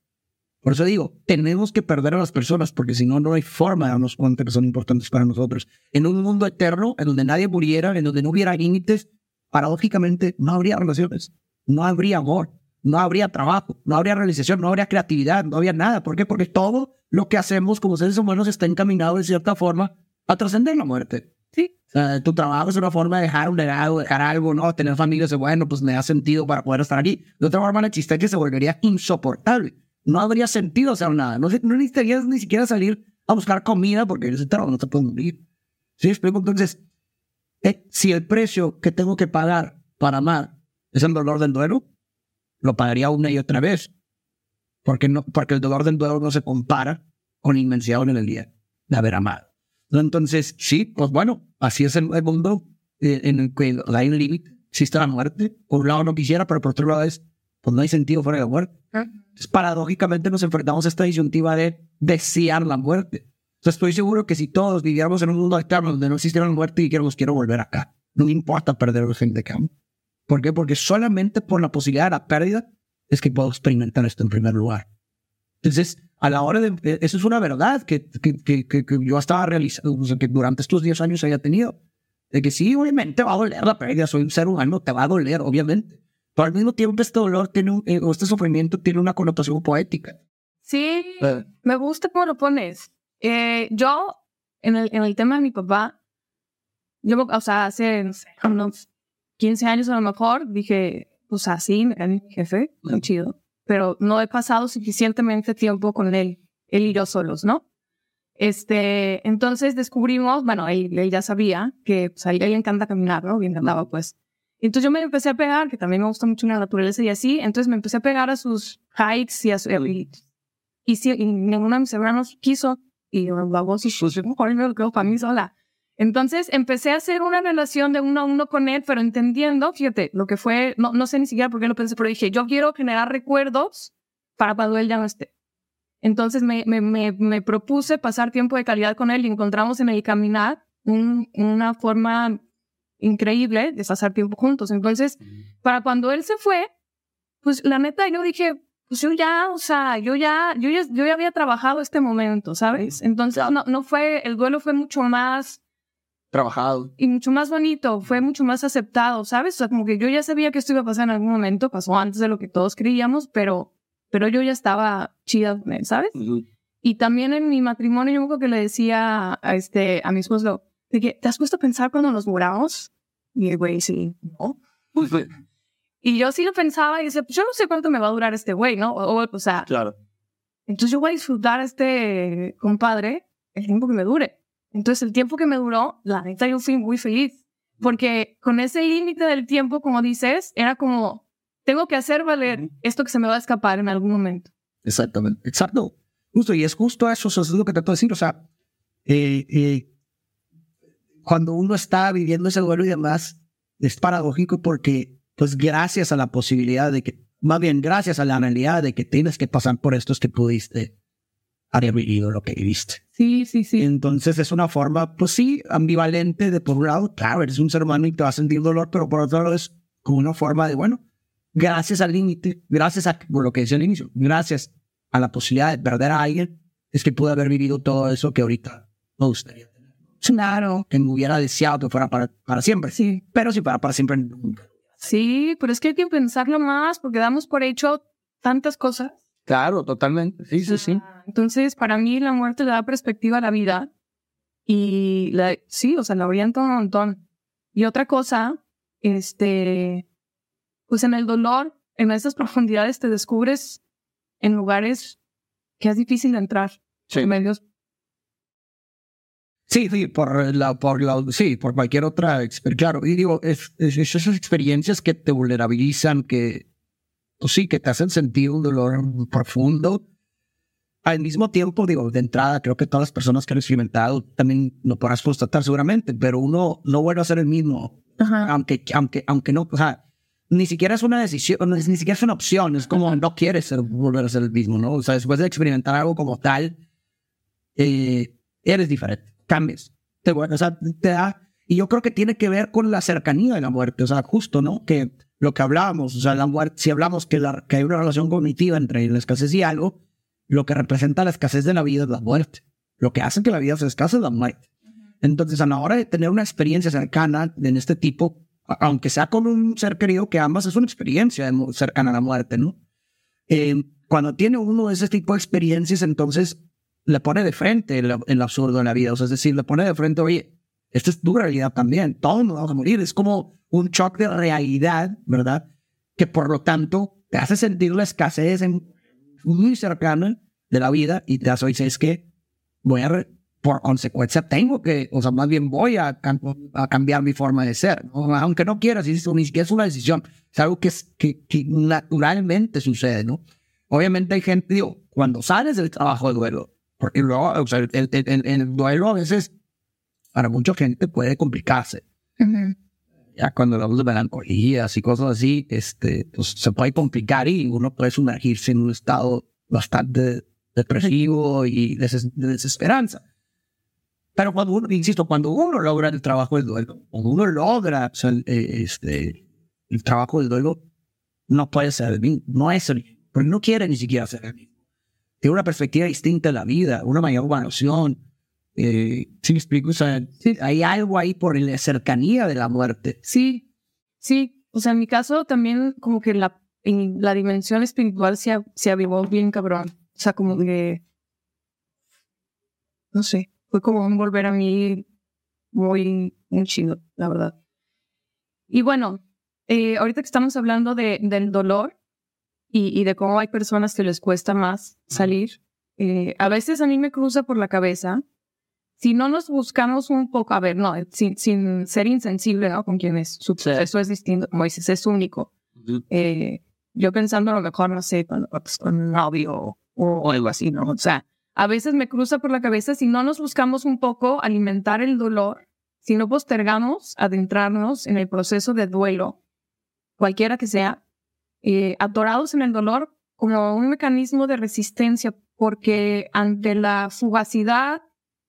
Por eso digo, tenemos que perder a las personas, porque si no, no hay forma de darnos cuenta que son importantes para nosotros. En un mundo eterno, en donde nadie muriera, en donde no hubiera límites, paradójicamente no habría relaciones, no habría amor, no habría trabajo, no habría realización, no habría creatividad, no habría nada. ¿Por qué? Porque todo lo que hacemos como seres humanos está encaminado de cierta forma a trascender la muerte. Sí. O sea, tu trabajo es una forma de dejar un legado, dejar algo, ¿no? Tener familia, bueno, pues me da sentido para poder estar aquí. De otra forma, la existencia se volvería insoportable no habría sentido hacer nada. No, no necesitarías ni siquiera salir a buscar comida porque ese trabajo no te puede morir. ¿Sí? Explico. Entonces, eh, si el precio que tengo que pagar para amar es el dolor del duelo, lo pagaría una y otra vez. Porque, no, porque el dolor del duelo no se compara con la inmensidad en el día de haber amado. Entonces, sí, pues bueno, así es el, mundo eh, en el que hay un límite, existe la muerte. Por un lado no quisiera, pero por otro lado es, pues no hay sentido fuera de la muerte. Ah paradójicamente nos enfrentamos a esta disyuntiva de desear la muerte. Estoy seguro que si todos viviéramos en un mundo eterno donde no existiera la muerte y dijéramos quiero volver acá, no me importa perder el gente que amo. ¿Por qué? Porque solamente por la posibilidad de la pérdida es que puedo experimentar esto en primer lugar. Entonces, a la hora de... Eh, eso es una verdad que, que, que, que yo estaba realizando, o sea, que durante estos 10 años haya tenido. De que sí, obviamente va a doler la pérdida, soy un ser humano, te va a doler, obviamente. Pero al mismo tiempo este dolor tiene un, eh, este sufrimiento tiene una connotación poética. Sí, eh. me gusta cómo lo pones. Eh, yo, en el, en el tema de mi papá, yo, o sea, hace, no sé, unos 15 años a lo mejor, dije, pues así, era mi jefe, muy chido, pero no he pasado suficientemente tiempo con él, él y yo solos, ¿no? Este, entonces descubrimos, bueno, él, él ya sabía que pues, a él le encanta caminar, ¿no? Le encantaba, pues, entonces yo me empecé a pegar, que también me gusta mucho la naturaleza y así, entonces me empecé a pegar a sus hikes y a su... Y, y, y ninguno de mis hermanos quiso, y yo, vamos, y pues mejor me lo quedo para mí sola. Entonces empecé a hacer una relación de uno a uno con él, pero entendiendo, fíjate, lo que fue, no, no sé ni siquiera por qué lo pensé, pero dije, yo quiero generar recuerdos para cuando él ya no esté. Entonces me, me, me, me propuse pasar tiempo de calidad con él y encontramos en el caminar un, una forma increíble de pasar tiempo juntos. Entonces, para cuando él se fue, pues la neta yo dije, pues yo ya, o sea, yo ya, yo ya, yo ya había trabajado este momento, ¿sabes? Entonces, no, no fue, el duelo fue mucho más trabajado y mucho más bonito, fue mucho más aceptado, ¿sabes? O sea, como que yo ya sabía que esto iba a pasar en algún momento, pasó antes de lo que todos creíamos, pero, pero yo ya estaba chida ¿sabes? Y también en mi matrimonio, yo creo que le decía a, este, a mi esposo, ¿te has puesto a pensar cuando nos muramos? Y el güey, sí, no. Y yo sí lo pensaba y decía, pues yo no sé cuánto me va a durar este güey, ¿no? O, o, sea, claro. Entonces yo voy a disfrutar a este compadre el tiempo que me dure. Entonces el tiempo que me duró, la neta yo fui muy feliz. porque con ese límite del tiempo, como dices, era como, tengo que hacer valer esto que se me va a escapar en algún momento. Exactamente, exacto. Justo, y es justo eso, eso es lo que trato de decir. O sea, eh, eh, cuando uno está viviendo ese duelo y demás, es paradójico porque, pues, gracias a la posibilidad de que, más bien, gracias a la realidad de que tienes que pasar por esto, es que pudiste haber vivido lo que viviste. Sí, sí, sí. Entonces es una forma, pues sí, ambivalente de por un lado, claro, eres un ser humano y te vas a sentir dolor, pero por otro lado es como una forma de, bueno, gracias al límite, gracias a por lo que decía al inicio, gracias a la posibilidad de perder a alguien, es que pude haber vivido todo eso que ahorita me gustaría tener. Claro, que me hubiera deseado que fuera para, para siempre. Sí. Pero si fuera para siempre, nunca. Sí, pero es que hay que pensarlo más porque damos por hecho tantas cosas. Claro, totalmente. Sí, sí, sí. Ah, Entonces, para mí la muerte le da perspectiva a la vida y la, sí, o sea, la orienta un montón. Y otra cosa, este, pues en el dolor, en esas profundidades te descubres en lugares que es difícil de entrar. Sí. Medios. Sí, sí, por la, por la, sí, por cualquier otra experiencia. Claro, y digo, es, es- es esas experiencias que te vulnerabilizan, que, pues sí, que te hacen sentir un dolor profundo. Al mismo tiempo, digo, de entrada, creo que todas las personas que han experimentado también lo podrás constatar seguramente, pero uno no vuelve a ser el mismo, Ajá. aunque, aunque, aunque no, o sea, ni siquiera es una decisión, ni siquiera es una opción, es como no quieres ser, volver a ser el mismo, ¿no? O sea, después de experimentar algo como tal, eh, eres diferente, cambias. Te, o sea, te da, y yo creo que tiene que ver con la cercanía de la muerte, o sea, justo, ¿no? Que lo que hablábamos, o sea, la muerte, si hablamos que, la, que hay una relación cognitiva entre la escasez y algo, lo que representa la escasez de la vida es la muerte. Lo que hace que la vida sea escasa es la muerte. Entonces, a la hora de tener una experiencia cercana en este tipo, aunque sea con un ser querido que ambas es una experiencia cercana a la muerte, ¿no? Eh, cuando tiene uno ese tipo de experiencias, entonces le pone de frente el, absurdo de la vida. O sea, es decir, le pone de frente, oye, esta es tu realidad también, todos nos vamos a morir. Es como un shock de realidad, ¿verdad? Que por lo tanto te hace sentir la escasez en- muy cercana de la vida y te hace, oye, es que voy a, re- por consecuencia, tengo que, o sea, más bien voy a, cam- a cambiar mi forma de ser, aunque no quieras, ni siquiera es una decisión, es algo que, que, que naturalmente sucede, ¿no? Obviamente hay gente, digo, cuando sales del trabajo de duelo, porque luego, o sea, el, el- el- el duelo a veces, para mucha gente puede complicarse. Ya cuando hablamos de melancolías y cosas así, este, pues se puede complicar y uno puede sumergirse en un estado bastante depresivo y deses- de desesperanza. Pero cuando uno, insisto, cuando uno logra el trabajo del duelo, cuando uno logra o sea, el, eh, este, el trabajo del duelo, no puede ser el mismo, no es el mismo, porque no quiere ni siquiera ser el mismo. Tiene una perspectiva distinta de la vida, una mayor evaluación. Eh, ¿Sí me explico? O sea, hay algo ahí por la cercanía de la muerte. Sí, sí. O sea, en mi caso también como que la, en la dimensión espiritual se, se avivó bien cabrón. O sea, como que, no sé, fue como un volver a mí muy, muy chido, la verdad. Y bueno, eh, ahorita que estamos hablando de, del dolor y, y de cómo hay personas que les cuesta más salir, eh, a veces a mí me cruza por la cabeza si no nos buscamos un poco, a ver, no, sin, sin ser insensible, ¿no? Con quienes su Sí. proceso es distinto, como dices, es único. Eh, yo pensando a lo mejor, no sé, con, con un novio o, o algo así, ¿no? O sea, a veces me cruza por la cabeza si no nos buscamos un poco alimentar el dolor, si no postergamos adentrarnos en el proceso de duelo, cualquiera que sea, eh, atorados en el dolor como un mecanismo de resistencia, porque ante la fugacidad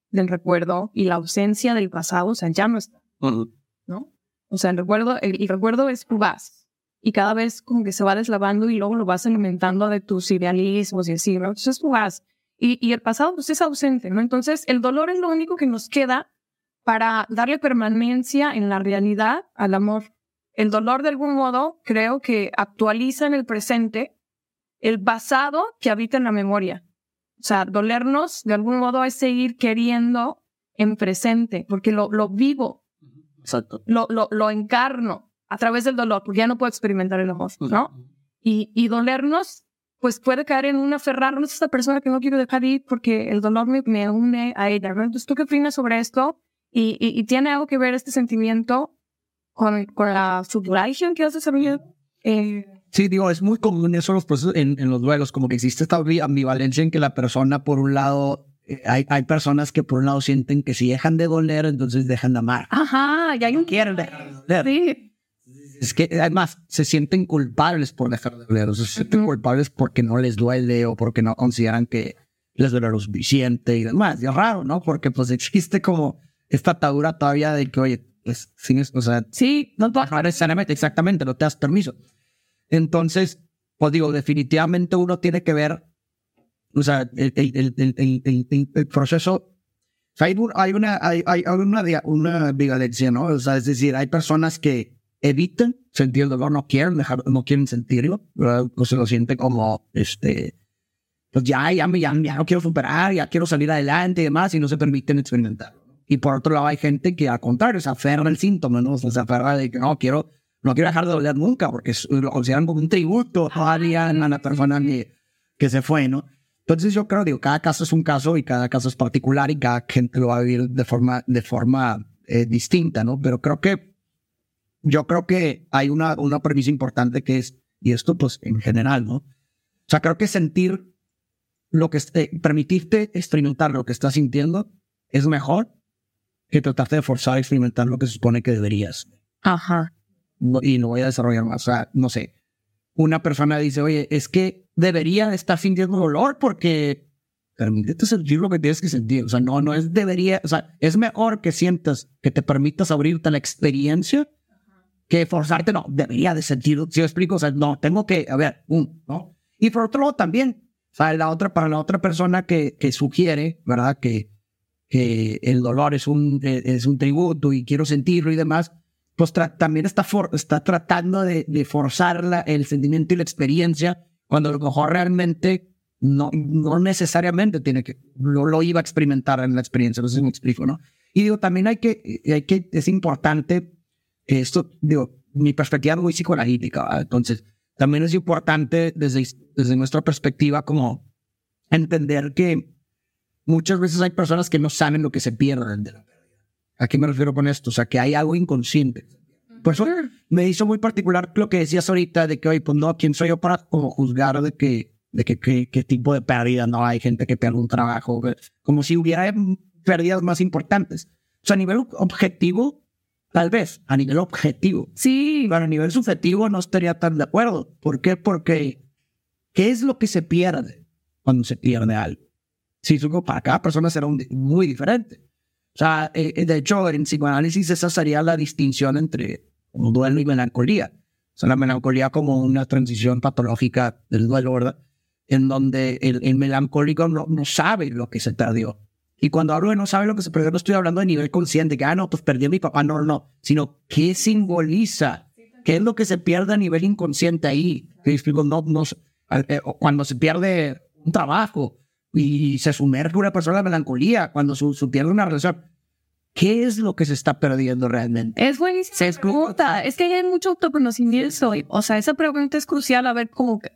del recuerdo y la ausencia del pasado, o sea, ya no está, ¿no? O sea, el recuerdo, el, el recuerdo es fugaz y cada vez como que se va deslavando y luego lo vas alimentando de tus idealismos y así, ¿no? Entonces es fugaz. Y, y el pasado pues es ausente, ¿no? Entonces el dolor es lo único que nos queda para darle permanencia en la realidad al amor. El dolor de algún modo creo que actualiza en el presente el pasado que habita en la memoria. O sea, dolernos de algún modo es seguir queriendo en presente, porque lo, lo vivo, Exacto. lo, lo, lo encarno a través del dolor, porque ya no puedo experimentar el amor, ¿no? Y, y dolernos, pues puede caer en un aferrarnos a esta persona que no quiero dejar ir porque el dolor me, me une a ella. Entonces, ¿tú qué opinas sobre esto? Y, y, y tiene algo que ver este sentimiento con, con la subduración que has desarrollado. Eh, Sí, digo, es muy común eso los procesos en, en, los duelos, como que existe esta ambivalencia en que la persona, por un lado, eh, hay, hay personas que por un lado sienten que si dejan de doler, entonces dejan de amar. Ajá, y hay un... Quieren dejar de doler. Sí. Es que además se sienten culpables por dejar de doler, o sea, se sienten culpables porque no les duele o porque no consideran que les duele lo suficiente y demás. Y es raro, ¿no? Porque pues existe como esta atadura todavía de que, oye, pues, sin, o sea, Sí, no te no necesariamente, exactamente, no te das permiso. Entonces, pues digo, definitivamente uno tiene que ver, o sea, el, el, el, el, proceso. O sea, hay, hay una, hay, hay una, una ambivalencia, ¿no? O sea, es decir, hay personas que evitan sentir el dolor, no quieren dejar, no quieren sentirlo, ¿verdad? o se lo sienten como, este, pues ya, ya, ya, ya no quiero superar, ya quiero salir adelante y demás, y no se permiten experimentarlo. Y por otro lado hay gente que al contrario se aferra al síntoma, ¿no? O sea, se aferra de que no quiero, no quiero dejar de doler nunca, porque lo consideran como un tributo a alguien, a la persona que, que se fue, ¿no? Entonces yo creo, digo, cada caso es un caso y cada caso es particular y cada gente lo va a vivir de forma, de forma eh, distinta, ¿no? Pero creo que, yo creo que hay una, una premisa importante que es, y esto pues en general, ¿no? O sea, creo que sentir lo que, eh, permitirte experimentar lo que estás sintiendo es mejor que tratarte de forzar a experimentar lo que se supone que deberías. Ajá. Y no voy a desarrollar más. O sea, no sé. Una persona dice, oye, es que debería estar sintiendo dolor porque permítete sentir lo que tienes que sentir. O sea, no, no es debería, o sea, es mejor que sientas, que te permitas abrirte a la experiencia que forzarte, no, debería de sentir, si me explico, o sea, no, tengo que, a ver, un, ¿no? Y por otro lado también, o sea, la otra, para la otra persona que, que sugiere, ¿verdad? Que, que el dolor es un, eh, es un tributo y quiero sentirlo y demás, pues también está, for- está tratando de, de forzar la- el sentimiento y la experiencia cuando a lo mejor realmente no, no necesariamente tiene que, lo, lo iba a experimentar en la experiencia, no sé si me explico, ¿no? Y digo, también hay que, hay que, es importante, esto, digo, mi perspectiva es muy psicoanalítica, ¿verdad? entonces también es importante desde, desde nuestra perspectiva como entender que muchas veces hay personas que no saben lo que se pierden de la pérdida. ¿A qué me refiero con esto? O sea, que hay algo inconsciente. Por eso me hizo muy particular lo que decías ahorita de que, oye, pues no, ¿quién soy yo para como juzgar de que, de que, que- qué tipo de pérdida no hay gente que pierde un trabajo? Como si hubiera pérdidas más importantes. O sea, a nivel objetivo, tal vez, a nivel objetivo. Sí. Pero a nivel subjetivo no estaría tan de acuerdo. ¿Por qué? Porque, ¿qué es lo que se pierde cuando se pierde algo? Sí, supongo para cada persona será un- muy diferente. O sea, eh, eh, de hecho, en psicoanálisis esa sería la distinción entre duelo y melancolía. O sea, la melancolía como una transición patológica del duelo, ¿verdad? En donde el, el melancólico no, no sabe lo que se perdió. Y cuando hablo de no sabe lo que se perdió, no estoy hablando de nivel consciente, que, ah, no, pues perdí a mi papá, no, no, no, sino qué simboliza, qué es lo que se pierde a nivel inconsciente ahí. ¿Me explico? No, no, eh, cuando se pierde un trabajo y se sumerge una persona en la melancolía, cuando su, su pierde una relación, ¿qué es lo que se está perdiendo realmente? Es buenísima Se pregunta. Es que hay mucho autoconocimiento. O sea, esa pregunta es crucial a ver cómo que...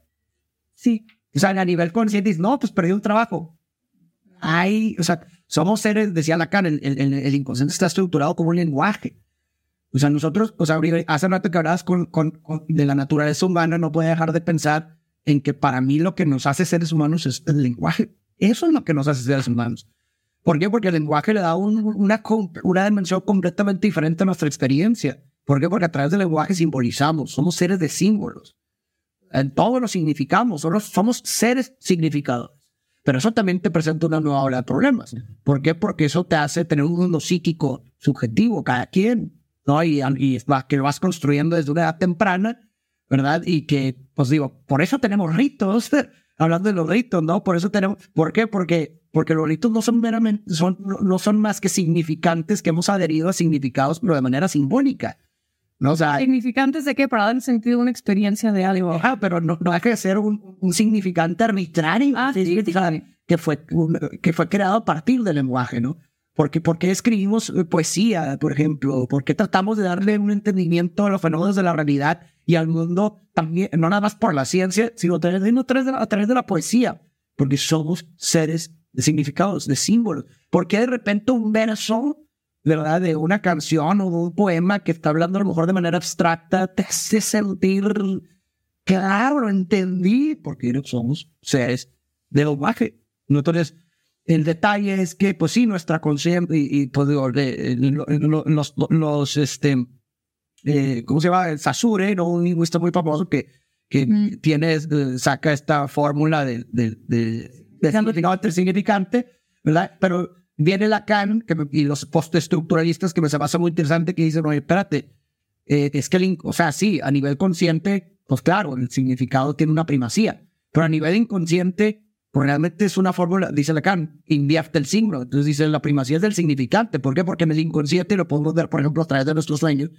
Sí. O sea, a nivel consciente, no, pues perdí un trabajo. Hay, o sea, somos seres, decía Lacan, el, el, el- inconsciente está estructurado como un lenguaje. O sea, nosotros, o sea, hace rato que hablabas con, con, con- de la naturaleza humana, no puede dejar de pensar en que para mí lo que nos hace seres humanos es el lenguaje. Eso es lo que nos hace seres humanos. ¿Por qué? Porque el lenguaje le da un- una, una dimensión completamente diferente a nuestra experiencia. ¿Por qué? Porque a través del lenguaje simbolizamos, somos seres de símbolos. En todo lo significamos, somos seres significadores. Pero eso también te presenta una nueva ola de problemas. ¿Por qué? Porque eso te hace tener un mundo psíquico subjetivo, cada quien, ¿no? Y, y va- que vas construyendo desde una edad temprana, ¿verdad? Y que, pues digo, por eso tenemos ritos, hablando de los ritos, ¿no? Por eso tenemos, ¿por qué? Porque, porque los ritos no son meramente, son, no- son más que significantes que hemos adherido a significados, pero de manera simbólica, ¿no? O sea, ¿Significantes de qué? Para dar sentido a una experiencia de algo. Ajá, pero no, no deja de ser un, un significante arbitrario Ah, sí, o sea, que, fue, que fue creado a partir del lenguaje, ¿no? Porque, ¿Por qué escribimos eh, poesía, por ejemplo? ¿Por qué tratamos de darle un entendimiento a los fenómenos de la realidad y al mundo también, no nada más por la ciencia, sino también a través de la, a través de la poesía? Porque somos seres de significados, de símbolos. ¿Por qué de repente un verso ¿verdad? De una canción o de un poema que está hablando a lo mejor de manera abstracta, te hace sentir, claro, entendí, porque somos seres de lenguaje. Entonces, el detalle es que, pues sí, nuestra conciencia y, y, pues digo, los, los, este, eh, ¿cómo se llama? Sasure, ¿no? Un lingüista muy famoso que, que Mm. tiene, eh, saca esta fórmula de, de, de, de significado entre significante, ¿verdad? Pero viene Lacan que, me- y los postestructuralistas que me se hace muy interesante que dicen, oye, espérate, eh, es que, el o sea, sí, a nivel consciente, pues claro, el significado tiene una primacía, pero a nivel inconsciente, pues realmente es una fórmula, dice Lacan, invierte el signo. Entonces dice, la primacía es del significante. ¿Por qué? Porque en el inconsciente lo podemos ver, por ejemplo, a través de nuestros sueños.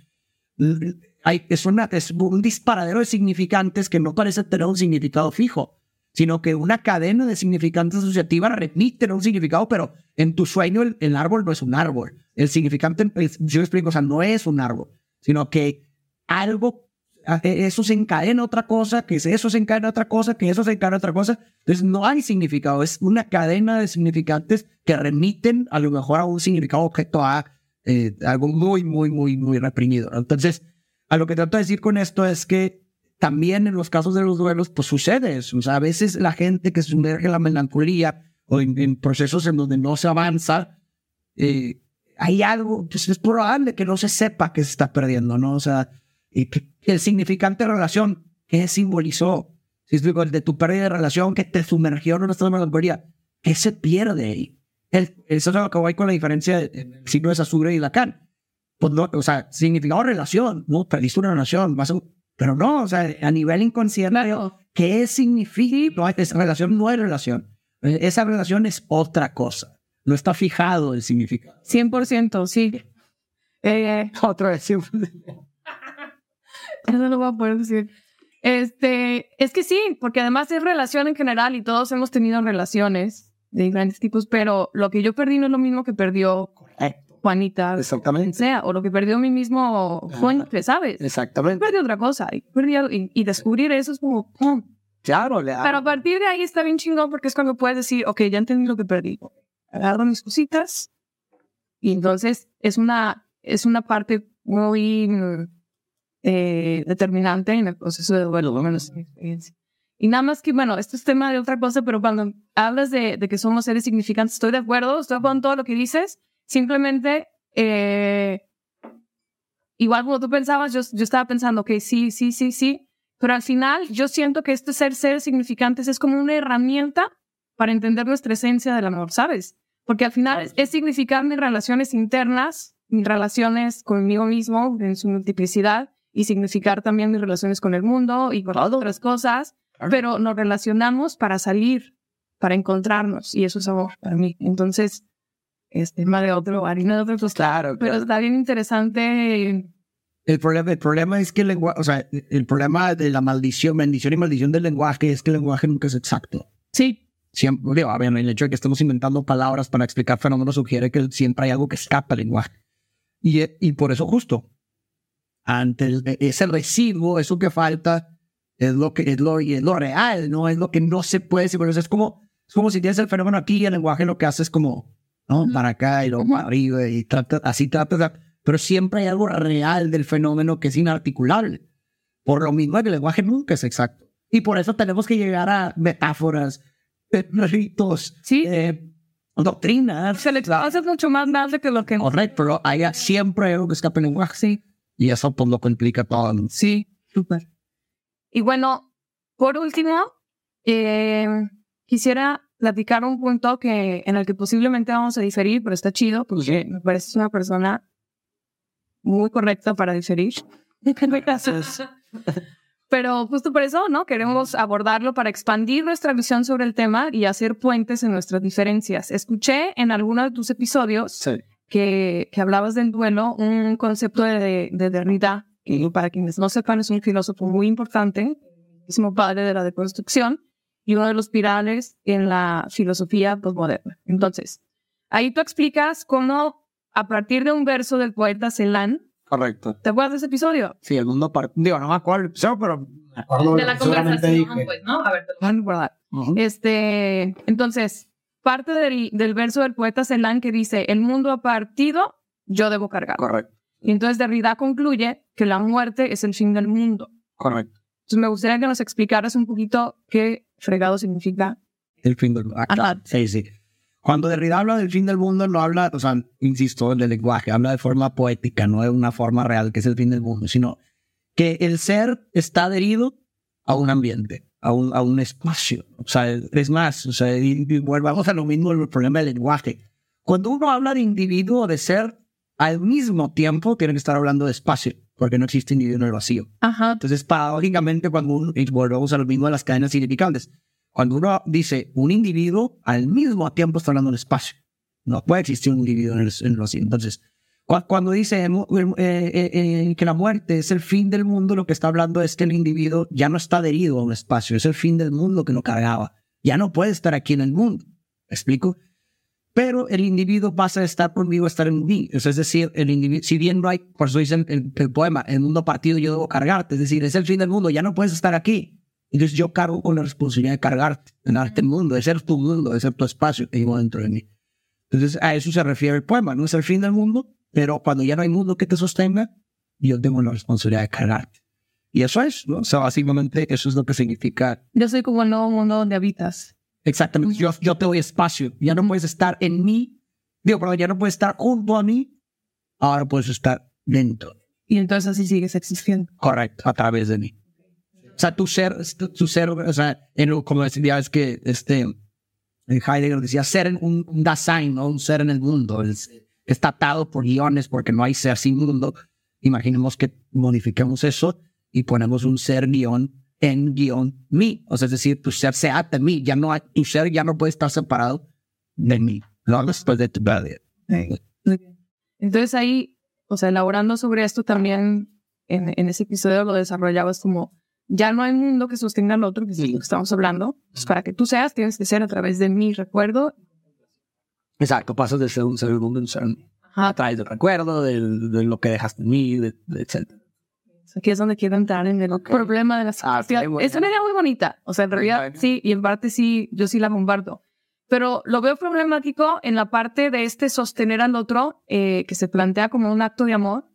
Hay, es, una, es un disparadero de significantes que no parece tener un significado fijo, sino que una cadena de significantes asociativas remiten a un significado, pero en tu sueño el, el árbol no es un árbol. El significante, yo explico, o sea, no es un árbol, sino que algo, a- e- eso se encadena a otra cosa, que eso se encadena a otra cosa, que eso se encadena a otra cosa. Entonces no hay significado, es una cadena de significantes que remiten a lo mejor a un significado objeto a eh, algo muy, muy, muy, muy reprimido. ¿no? Entonces, a lo que trato de decir con esto es que también en los casos de los duelos, pues sucede eso. O sea, a veces la gente que sumerge la melancolía o en, en procesos en donde no se avanza, eh, hay algo, pues es probable que no se sepa que se está perdiendo, ¿no? O sea, y el significante de relación, ¿qué simbolizó? Si explico, el de tu pérdida de relación que te sumergió en de melancolía, ¿qué se pierde ahí? El, eso es lo que voy con la diferencia del signo de Sasure y Lacan. Pues no, o sea, significado relación, ¿no? Perdiste una relación, vas a- pero no, o sea, a nivel inconsciente. ¿qué significa? No, esa relación no es relación. Eh, Esa relación es otra cosa. No está fijado el significado. 100%, sí. Eh, Otra vez. sí. Eso lo voy a poder decir. Este, es que sí, porque además es relación en general y todos hemos tenido relaciones de diferentes tipos, pero lo que yo perdí no es lo mismo que perdió Juanita, Exactamente. sea, o lo que perdió mi mismo Juan, ¿sabes? Exactamente. Perdí otra cosa y, perdí y, y descubrir eso es como, ¡pum! Claro, le Pero a partir de ahí está bien chingón porque es cuando puedes decir, ok, ya entendí lo que perdí. Agarro mis cositas y entonces es una, es una parte muy eh, determinante en el proceso de duelo, menos en mi experiencia. Y nada más que, bueno, esto es tema de otra cosa, pero cuando hablas de, de que somos seres significantes, estoy de acuerdo, estoy con todo lo que dices. Simplemente, eh, igual como tú pensabas, yo, yo estaba pensando, ok, sí, sí, sí, sí, pero al final yo siento que este ser seres significantes es como una herramienta para entender nuestra esencia del amor, ¿sabes? Porque al final es, es significar mis relaciones internas, mis relaciones conmigo mismo en su multiplicidad y significar también mis relaciones con el mundo y con otras cosas, pero nos relacionamos para salir, para encontrarnos y eso es amor para mí. Entonces, es tema de otro, harina de otro costal. Claro, Pero está bien interesante. El problema, el problema es que el lenguaje, o sea, el problema de la maldición, bendición y maldición del lenguaje es que el lenguaje nunca es exacto. Sí, Siempre, digo, a ver, el hecho de que estemos inventando palabras para explicar fenómenos sugiere que siempre hay algo que escapa al lenguaje. Y, y por eso justo, ante el- ese residuo, eso que falta, es lo que es lo, es lo real, no es lo que no se puede decir. Pero es como, es como si tienes el fenómeno aquí y el lenguaje lo que hace es como, ¿no? Para acá y luego para arriba y trata, así trata, trata. pero siempre hay algo real del fenómeno que es inarticulable. Por lo mismo que el lenguaje nunca es exacto. Y por eso tenemos que llegar a metáforas, ritos, Sí. eh, doctrinas. se le hace mucho más grande que lo que... Correcto, pero hay siempre algo que escapa el lenguaje. Sí. Y eso pues lo que implica todo. Sí, súper. Y bueno, por último, eh, quisiera platicar un punto que, en el que posiblemente vamos a diferir, pero está chido porque me parece una persona muy correcta para diferir. Gracias. Pero justo por eso, ¿no? Queremos abordarlo para expandir nuestra visión sobre el tema y hacer puentes en nuestras diferencias. Escuché en alguno de tus episodios Sí. que, que hablabas del duelo, un concepto de, de Derrida, que para quienes no sepan es un filósofo muy importante, mismo padre de la deconstrucción y uno de los pirales en la filosofía postmoderna. Entonces, ahí tú explicas cómo a partir de un verso del poeta Celan, Correcto. ¿te acuerdas de ese episodio? Sí, el mundo par... Digo, no me acuerdo el episodio, pero me acuerdo De la conversación, dije. pues, ¿no? A ver, te lo voy a. Este, entonces, parte del, del verso del poeta Celan que dice, el mundo ha partido yo debo cargar. Correcto. Y entonces Derrida concluye que la muerte es el fin del mundo. Correcto. Entonces me gustaría que nos explicaras un poquito qué fregado significa. El fin del mundo. Ah. Sí, sí. Cuando Derrida habla del fin del mundo, no habla, o sea, insisto, del lenguaje, habla de forma poética, no de una forma real, que es el fin del mundo, sino que el ser está adherido a un ambiente, a un, a un espacio. O sea, es más, o sea, y, y volvamos a lo mismo, el problema del lenguaje. Cuando uno habla de individuo o de ser, al mismo tiempo tiene que estar hablando de espacio, porque no existe individuo en el vacío. Ajá. Entonces, paradójicamente, cuando uno, y volvemos a lo mismo de las cadenas significantes, cuando uno dice un individuo, al mismo tiempo está hablando de espacio. No puede existir un individuo en el, en el vacío. Entonces, cu- cuando dice eh, eh, eh, que la muerte es el fin del mundo, lo que está hablando es que el individuo ya no está adherido a un espacio, es el fin del mundo que lo cargaba. Ya no puede estar aquí en el mundo. ¿Me explico? Pero el individuo pasa de estar conmigo a estar en mí. Es decir, el individuo, si bien no hay, por eso dice el, el poema, el mundo partido yo debo cargarte. Es decir, es el fin del mundo, ya no puedes estar aquí. Entonces yo cargo con la responsabilidad de cargarte, darte el mundo, de ser tu mundo, de ser tu espacio que llevo dentro de mí. Entonces a eso se refiere el poema. No es el fin del mundo, pero cuando ya no hay mundo que te sostenga, yo tengo la responsabilidad de cargarte. Y eso es, ¿no? O sea, básicamente eso es lo que significa Yo soy como el nuevo mundo donde habitas. Exactamente. Yo, yo te doy espacio. Ya no puedes estar en mí. Digo, perdón, ya no puedes estar junto a mí. Ahora puedes estar dentro. Y entonces así sigues existiendo. Correcto. A través de mí. O sea, tu ser, tu, ser, o sea, en, lo- como decía, es que este, en Heidegger decía, ser en un, un Dasein, ¿no? Un ser en el mundo. Es- está atado por guiones porque no hay ser sin mundo. Imaginemos que modifiquemos eso y ponemos un ser guion en guion mí. O sea, es decir, tu ser se ata a mí. Ya no tu ser ya no puede estar separado de mí. No después de tu vida. Entonces ahí, o sea, elaborando sobre esto también, en, en ese episodio lo desarrollabas como, ya no hay mundo que sostenga al otro, que es de lo que estamos hablando. Pues para que tú seas, tienes que ser a través de mi recuerdo. Exacto, pasas de ser un ser mundo a un ser. A través del recuerdo, del- de, lo que dejaste en mí, de, de etcétera. Aquí es donde quiero entrar en el problema de la Ah, psicología. qué bueno. Es una idea muy bonita. O sea, en realidad Bueno. sí, y en parte sí, yo sí la comparto. Pero lo veo problemático en la parte de este sostener al otro, eh, que se plantea como un acto de amor,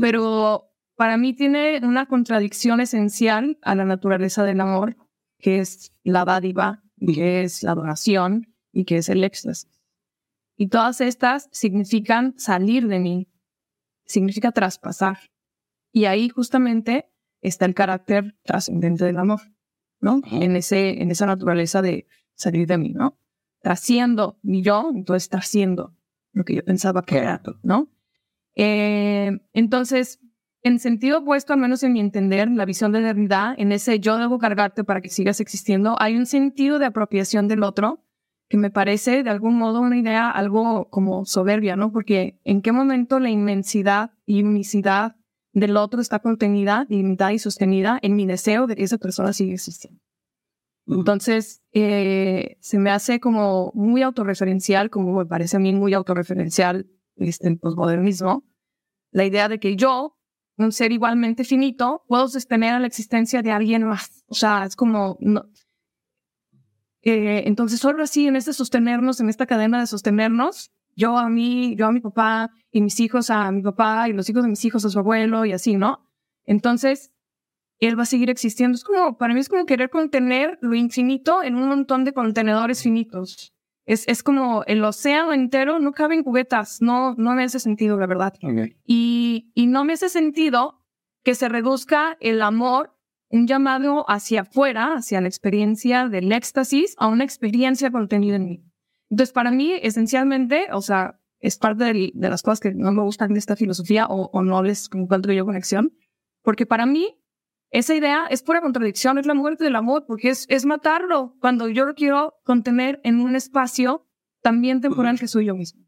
pero para mí tiene una contradicción esencial a la naturaleza del amor, que es la dádiva, que es la adoración y que es el éxtasis. Y todas estas significan salir de mí, significa traspasar. Y ahí justamente está el carácter trascendente del amor, ¿no? En, ese, en esa naturaleza de salir de mí, ¿no? Trasciendo mi yo, entonces trasciendo lo que yo pensaba que era, ¿no? Eh, entonces, en sentido opuesto, al menos en mi entender, la visión de Derrida, en ese yo debo cargarte para que sigas existiendo, hay un sentido de apropiación del otro que me parece de algún modo una idea algo como soberbia, ¿no? Porque en qué momento la inmensidad y unicidad del otro está contenida, limitada y sostenida en mi deseo de que esa persona siga existiendo. Entonces, eh, se me hace como muy autorreferencial, como me parece a mí muy autorreferencial este, el posmodernismo, la idea de que yo, un ser igualmente finito, puedo sostener a la existencia de alguien más. O sea, es como... no- eh, entonces, solo así, en este sostenernos, en esta cadena de sostenernos, yo a mí, yo a mi papá y mis hijos a mi papá y los hijos de mis hijos a su abuelo y así, ¿no? Entonces, él va a seguir existiendo. Es como, para mí es como querer contener lo infinito en un montón de contenedores finitos. Es, es como el océano entero no cabe en cubetas. No, no me hace sentido, la verdad. Y, y no me hace sentido que se reduzca el amor, un llamado hacia afuera, hacia la experiencia del éxtasis, a una experiencia contenida en mí. Entonces, para mí, esencialmente, o sea, es parte del- de las cosas que no me gustan de esta filosofía o, o no les encuentro yo conexión, porque para mí, esa idea es pura contradicción, es la muerte del amor, porque es, es matarlo cuando yo lo quiero contener en un espacio también temporal que soy yo mismo.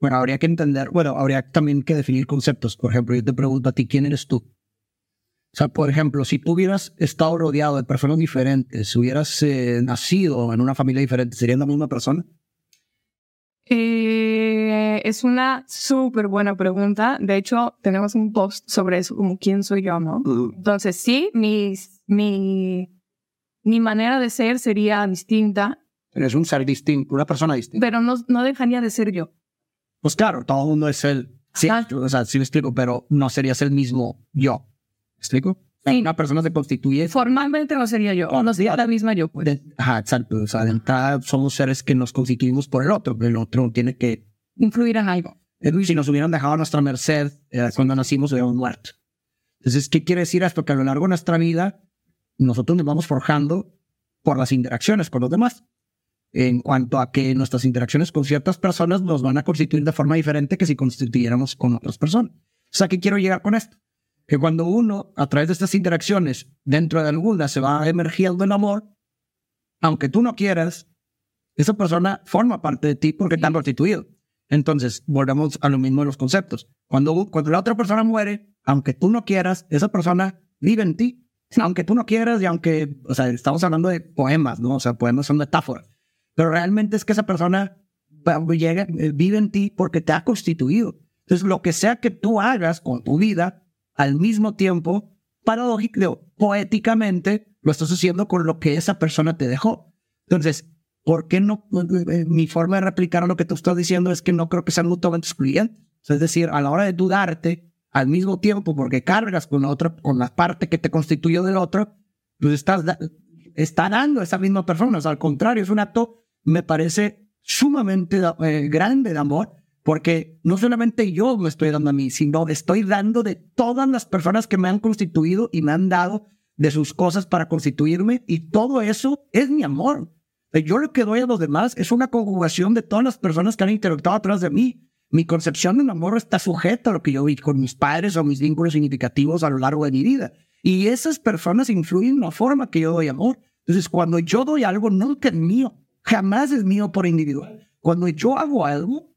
Bueno, habría que entender, bueno, habría también que definir conceptos. Por ejemplo, yo te pregunto a ti, ¿quién eres tú? O sea, por ejemplo, si tú hubieras estado rodeado de personas diferentes, si hubieras eh, nacido en una familia diferente, ¿serías la misma persona? Eh, es una súper buena pregunta. De hecho, tenemos un post sobre eso, como quién soy yo, ¿no? Entonces, sí, mi, mi, mi manera de ser sería distinta, Eres un ser distinto, una persona distinta. pero no, no dejaría de ser yo. Pues claro, todo el mundo es él. Sí, Ajá. o sea, sí me explico, pero no serías el mismo yo. ¿Me explico? Sí. Una persona se constituye Formalmente no sería yo, o no sería la misma yo, pues. de- ajá, exacto. O sea, de entrada somos seres que nos constituimos por el otro, pero el otro tiene que. Influir en algo. Si nos hubieran dejado a nuestra merced eh, cuando nacimos, hubiéramos muerto. Entonces, ¿qué quiere decir esto? Que a lo largo de nuestra vida, nosotros nos vamos forjando por las interacciones con los demás. En cuanto a que nuestras interacciones con ciertas personas nos van a constituir de forma diferente que si constituyéramos con otras personas. O sea, ¿qué quiero llegar con esto? Que cuando uno, a través de estas interacciones, dentro de algunas se va emergiendo el amor, aunque tú no quieras, esa persona forma parte de ti porque te han constituido. Entonces, volvemos a lo mismo de los conceptos. Cuando, cuando la otra persona muere, aunque tú no quieras, esa persona vive en ti. Aunque tú no quieras y aunque, o sea, estamos hablando de poemas, ¿no? O sea, poemas son metáforas. Pero realmente es que esa persona llega, eh, vive en ti porque te ha constituido. Entonces, lo que sea que tú hagas con tu vida, al mismo tiempo, paradójico, poéticamente, lo estás haciendo con lo que esa persona te dejó. Entonces, ¿por qué no? eh, Mi forma de replicar lo que tú estás diciendo es que no creo que sean mutuamente excluyentes. Es decir, a la hora de dudarte, al mismo tiempo, porque cargas con la otra, con la parte que te constituyó del otro, pues estás está dando a esa misma persona. O al contrario, es un acto, me parece sumamente eh, grande de amor, porque no solamente yo me estoy dando a mí, sino estoy dando de todas las personas que me han constituido y me han dado de sus cosas para constituirme, y todo eso es mi amor. Eh, Yo lo que doy a los demás es una conjugación de todas las personas que han interactuado atrás de mí. Mi concepción de un amor está sujeta a lo que yo vi con mis padres o mis vínculos significativos a lo largo de mi vida. Y esas personas influyen en la forma que yo doy amor. Entonces, cuando yo doy algo, nunca es mío. Jamás es mío por individual. Cuando yo hago algo,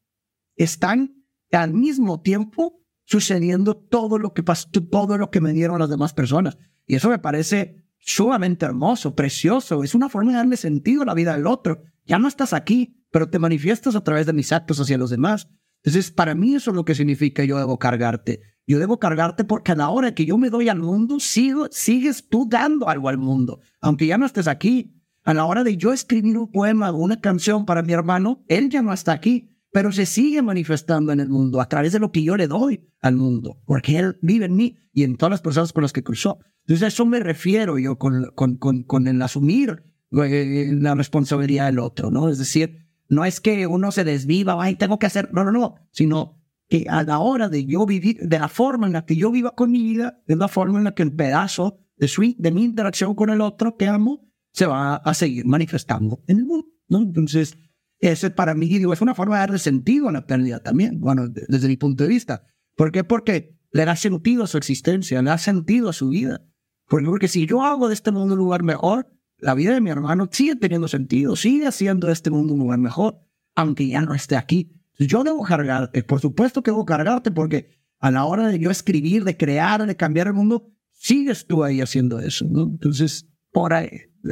están al mismo tiempo sucediendo todo lo que pasó, todo lo que me dieron las demás personas. Y eso me parece sumamente hermoso, precioso. Es una forma de darle sentido a la vida del otro. Ya no estás aquí, pero te manifiestas a través de mis actos hacia los demás. Entonces, para mí eso es lo que significa yo debo cargarte. Yo debo cargarte porque a la hora que yo me doy al mundo, sigo, sigues tú dando algo al mundo, aunque ya no estés aquí. A la hora de yo escribir un poema o una canción para mi hermano, él ya no está aquí, pero se sigue manifestando en el mundo a través de lo que yo le doy al mundo, porque él vive en mí y en todas las personas con las que cruzó. Entonces, a eso me refiero yo con, con, con, con el asumir eh, la responsabilidad del otro, ¿no? Es decir, no es que uno se desviva, ay, tengo que hacer, no, no, no, sino que a la hora de yo vivir, de la forma en la que yo viva con mi vida, es la forma en la que el pedazo de, su, de mi interacción con el otro que amo se va a seguir manifestando en el mundo, ¿no? Entonces, ese para mí, digo, es una forma de darle sentido a la pérdida también, bueno, de- desde mi punto de vista. ¿Por qué? Porque le da sentido a su existencia, le da sentido a su vida. Porque, porque si yo hago de este mundo un lugar mejor, la vida de mi hermano sigue teniendo sentido, sigue haciendo de este mundo un lugar mejor, aunque ya no esté aquí. Yo debo cargarte, por supuesto que debo cargarte, porque a la hora de yo escribir, de crear, de cambiar el mundo, sigues tú ahí haciendo eso, ¿no? Entonces, por ahí,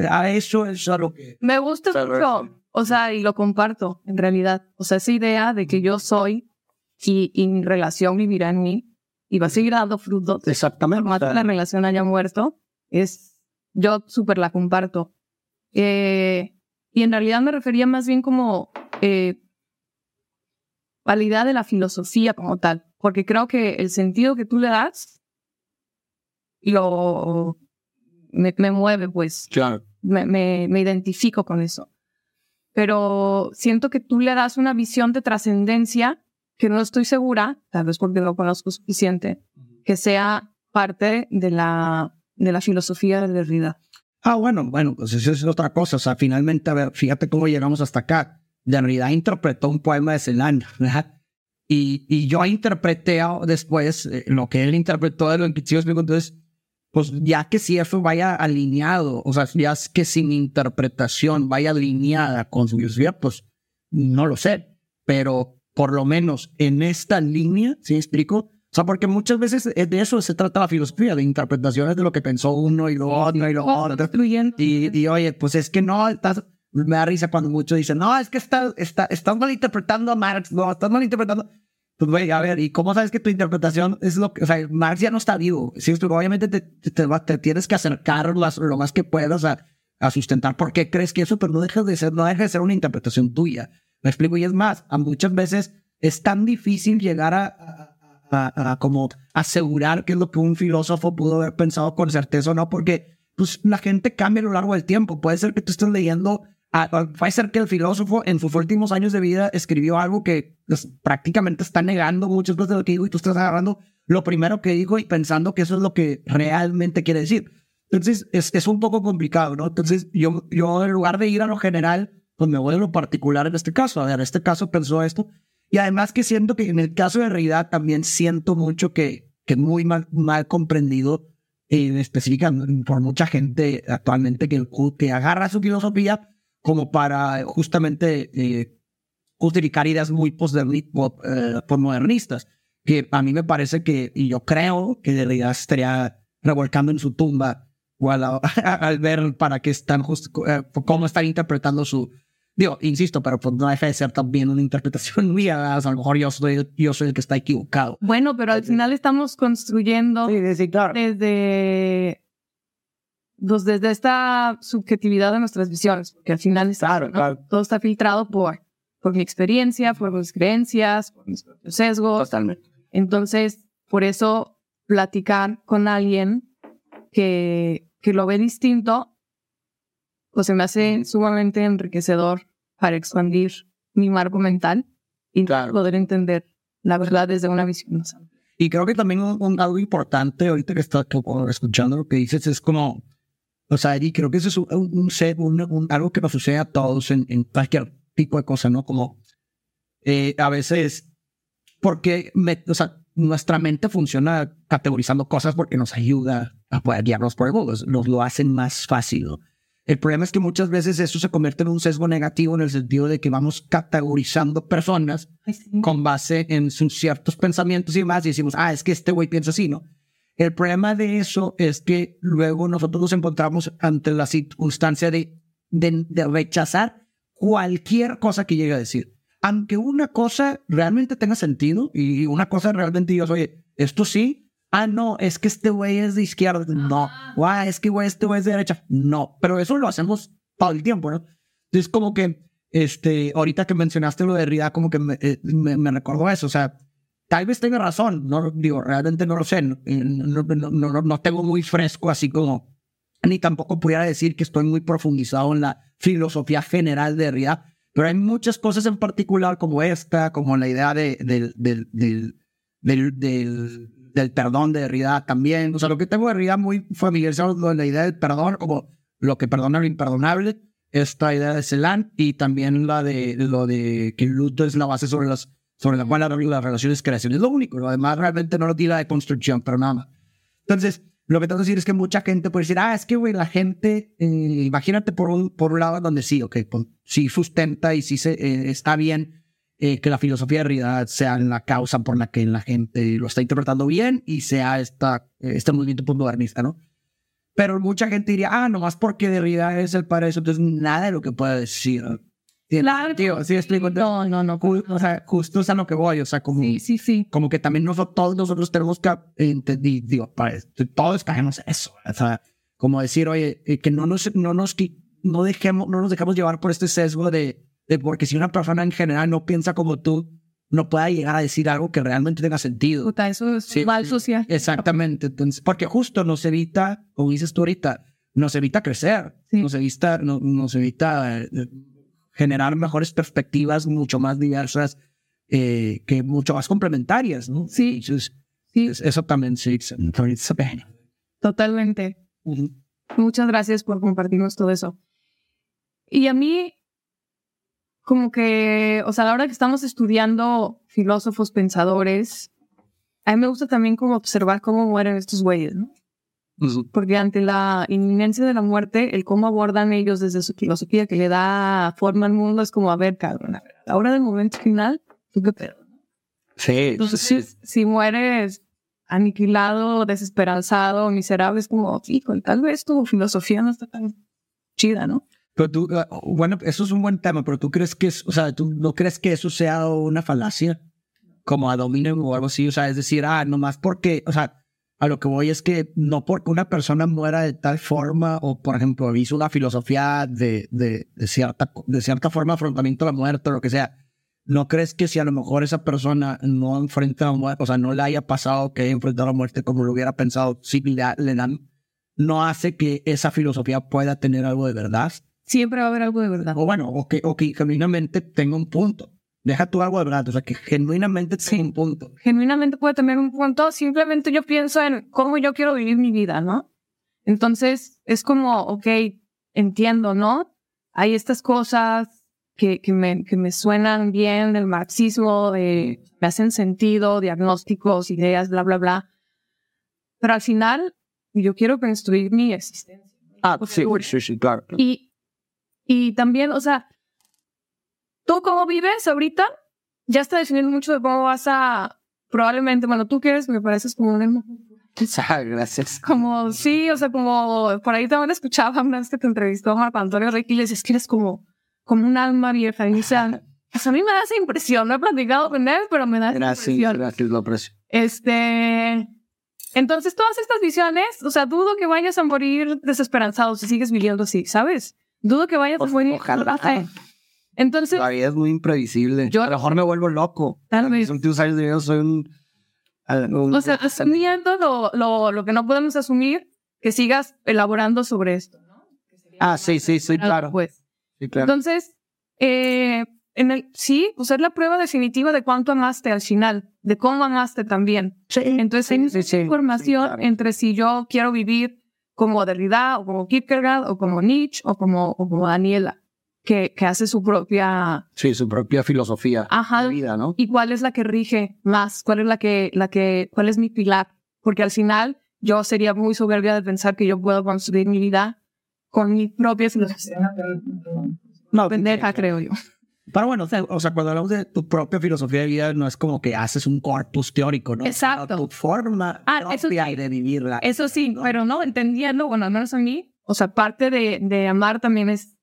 a eso es a lo que... Me gusta mucho, o sea, y lo comparto en realidad. O sea, esa idea de que yo soy y, y mi relación vivirá en mí y va a seguir dando frutos. Exactamente. Por más que la relación haya muerto, es, yo súper la comparto. Eh, y en realidad me refería más bien como eh, idea de la filosofía como tal, porque creo que el sentido que tú le das lo me, me mueve, pues Claro. me, me, me identifico con eso. Pero siento que tú le das una visión de trascendencia que no estoy segura, tal vez porque no conozco suficiente, que sea parte de la, de la filosofía de Derrida. Ah, bueno, bueno, pues eso es otra cosa. O sea, finalmente, a ver, fíjate cómo llegamos hasta acá. Derrida interpretó un poema de Celan, ¿verdad? Y, y yo interpreté después eh, lo que él interpretó de lo que. Entonces, pues ya que si eso vaya alineado, o sea, ya es que si mi interpretación vaya alineada con su filosofía, pues no lo sé. Pero por lo menos en esta línea, ¿sí explico? O sea, porque muchas veces de eso se trata la filosofía, de interpretaciones de lo que pensó uno y lo otro y lo otro. Y, y oye, pues es que no, estás, me da risa cuando muchos dicen, no, es que estás, está, estás malinterpretando a Marx, no, estás malinterpretando. Pues güey, a ver, ¿y cómo sabes que tu interpretación es lo que, o sea, Marx ya no está vivo? Sí, obviamente te, te, tienes que acercar lo, lo más que puedas a, sustentar por qué crees que eso, pero no deja de ser, no deja de ser una interpretación tuya. Me explico, y es más, a muchas veces es tan difícil llegar a, a- a, como asegurar que es lo que un filósofo pudo haber pensado con certeza o no, porque pues la gente cambia a lo largo del tiempo. Puede ser que tú estés leyendo, a- a- puede ser que el filósofo en sus últimos años de vida escribió algo que pues, prácticamente está negando muchas cosas de lo que dijo y tú estás agarrando lo primero que dijo y pensando que eso es lo que realmente quiere decir. Entonces es, es un poco complicado, ¿no? Entonces yo, yo en lugar de ir a lo general, pues me voy a lo particular en este caso. A ver, en este caso pensó esto. Y además que siento que en el caso de realidad también siento mucho que, que muy mal, mal comprendido eh, específicamente por mucha gente actualmente que, que agarra su filosofía como para justamente eh, justificar ideas muy eh, postmodernistas, que a mí me parece que, y yo creo que de realidad estaría revolcando en su tumba o al, al ver para qué están just, eh, cómo están interpretando su, Digo, insisto, pero pues no deja de ser también una interpretación mía. O sea, a lo mejor yo soy, yo soy el que está equivocado. Bueno, pero al final estamos construyendo sí, claro. desde, pues, desde esta subjetividad de nuestras visiones, porque al final es Claro, ¿no? claro. todo está filtrado por, por mi experiencia, por mis creencias, por mis propios sesgos. Totalmente. Entonces, por eso platicar con alguien que, que lo ve distinto, pues se me hace sumamente enriquecedor para expandir mi marco mental y Claro. poder entender la verdad desde una visión más amplia. Y creo que también un, un- algo importante ahorita que está como escuchando lo que dices es como, o sea, y creo que eso es un, un, un- un- algo que nos sucede a todos en, en cualquier tipo de cosa, ¿no? Como eh, a veces, porque me- o sea, nuestra mente funciona categorizando cosas porque nos ayuda a poder guiarnos por el mundo, nos lo hacen más fácil. ¿no? El problema es que muchas veces eso se convierte en un sesgo negativo en el sentido de que vamos categorizando personas con base en sus ciertos pensamientos y demás, y decimos, ah, es que este güey piensa así, ¿no? El problema de eso es que luego nosotros nos encontramos ante la circunstancia de, de, de rechazar cualquier cosa que llegue a decir. Aunque una cosa realmente tenga sentido y una cosa realmente digas, oye, esto sí, ah, no, es que este güey es de izquierda, no, ah, es que güey, este güey es de derecha, no, pero eso lo hacemos todo el tiempo, ¿no? Entonces, como que, este, ahorita que mencionaste lo de Derrida, como que me, eh, me, me recordó eso, o sea, tal vez tenga razón, no digo, realmente no lo sé, no, eh, no, no, no, tengo muy fresco así como, ni tampoco pudiera decir que estoy muy profundizado en la filosofía general de Derrida, pero hay muchas cosas en particular como esta, como la idea de, del, del, del, del perdón de Derrida también, o sea, lo que tengo de Derrida muy familiarizado con la idea del perdón, como lo que perdona lo imperdonable, esta idea de Celan y también la de lo de que el luto es la base sobre las sobre la cual la- las relaciones creación es lo único, lo demás realmente no lo tira de construcción, pero nada. Entonces, lo que tengo que decir es que mucha gente puede decir, ah, es que, güey, la gente, eh, imagínate por un, por un lado donde sí, ok, pues, sí sustenta y sí se, eh, está bien eh, que la filosofía de realidad sea la causa por la que la gente lo está interpretando bien y sea esta, este movimiento postmodernista, ¿no? Pero mucha gente diría, ah, nomás porque Derrida es el padre de eso, entonces nada de lo que pueda decir. ¿Tiene Claro. sentido? ¿Sí explico? No, no, no. O sea, justo es a lo que voy, o sea, como, Sí, sí, sí. como que también nosotros, todos nosotros tenemos que entender, digo, para, todos caemos eso, o sea, como decir, oye, eh, que no nos, no nos, no dejemos, no nos dejemos llevar por este sesgo de, de porque si una persona en general no piensa como tú, no pueda llegar a decir algo que realmente tenga sentido. Puta, eso es Sí, mal social. Exactamente, entonces, porque justo nos evita, como dices tú ahorita, nos evita crecer, Sí. nos evita, no- nos evita eh, generar mejores perspectivas mucho más diversas, eh, que mucho más complementarias, ¿no? Sí. Entonces, Sí, es- eso también sí, totalmente. Muchas gracias por compartirnos todo eso. Y a mí, como que, o sea, a la hora que estamos estudiando filósofos, pensadores, a mí me gusta también como observar cómo mueren estos güeyes, ¿no? Porque ante la inminencia de la muerte, el cómo abordan ellos desde su filosofía que le da forma al mundo es como, a ver, cabrón, a ver, a la hora del momento final, ¿tú qué pedo? Sí, Entonces, si mueres aniquilado, desesperanzado, miserable, es como, hijo, tal vez tu filosofía no está tan chida, ¿no? Pero tú, eh, bueno, eso es un buen tema, pero tú crees que es, o sea, tú no crees que eso sea una falacia como a dominem o algo así, o sea, es decir, ah, nomás porque, o sea, a lo que voy es que no porque una persona muera de tal forma o, por ejemplo, hizo una filosofía de, de, de cierta, de cierta forma afrontamiento a la muerte o lo que sea, ¿no crees que si a lo mejor esa persona no enfrenta la muerte, o sea, no le haya pasado que haya enfrentado la muerte como lo hubiera pensado, si le, le dan, no hace que esa filosofía pueda tener algo de verdad? Siempre va a haber algo de verdad. O bueno, o que, o que genuinamente tenga un punto. Deja tú algo de verdad, o sea, que genuinamente tenga un punto. Genuinamente puede tener un punto. Simplemente yo pienso en cómo yo quiero vivir mi vida, ¿no? Entonces es como, ok, entiendo, ¿no? Hay estas cosas que, que, me, que me suenan bien del marxismo, de, me hacen sentido, diagnósticos, ideas, bla, bla, bla. Pero al final, yo quiero construir mi existencia. Ah, sí, sí, sí, claro. Y, y también, o sea, tú cómo vives ahorita, ya está definiendo mucho de cómo vas a, probablemente, bueno, tú quieres, me pareces como un Gracias. Como, sí, o sea, como, por ahí también escuchaba una vez que te entrevistó Marco Antonio Ricky y le dices que eres como, como un alma vieja. Y o sea, pues a mí me da esa impresión, no he platicado con él, pero me da esa Gracias, impresión. gracias, lo aprecio. Este, entonces todas estas visiones, o sea, dudo que vayas a morir desesperanzado si sigues viviendo así, ¿sabes? Dudo que vayas a morir. ojalá. Entonces, La vida es muy imprevisible. Yo- a lo mejor me vuelvo loco. Tal vez. últimos años de vida soy un... un- o sea, asumiendo lo, lo, lo que no podemos asumir, que sigas elaborando sobre esto, ¿no? Ah, sí, sí, sí, claro. Pues. Sí, claro. Entonces, eh, en el, sí, pues es la prueba definitiva de cuánto amaste al final, de cómo amaste también. Entonces, hay sí, sí, información sí, claro. entre si yo quiero vivir como Derrida, o como Kierkegaard, o como Nietzsche, o como, o como Daniela, que, que hace su propia... Sí, su propia filosofía Ajá. de vida, ¿no? ¿Y cuál es la que rige más? ¿Cuál es la que, la que, cuál es mi pilar? Porque al final yo sería muy soberbia de pensar que yo puedo construir mi vida con mi propia filosofía. No, Pendeja, creo yo. Pero bueno, o sea, o sea, cuando hablamos de tu propia filosofía de vida, no es como que haces un corpus teórico, ¿no? Exacto. Tu forma Ah, eso propia sí. de vivirla. Eso sí, ¿no? pero no, entendiendo, bueno, al menos a mí, o sea, parte de, de amar también es,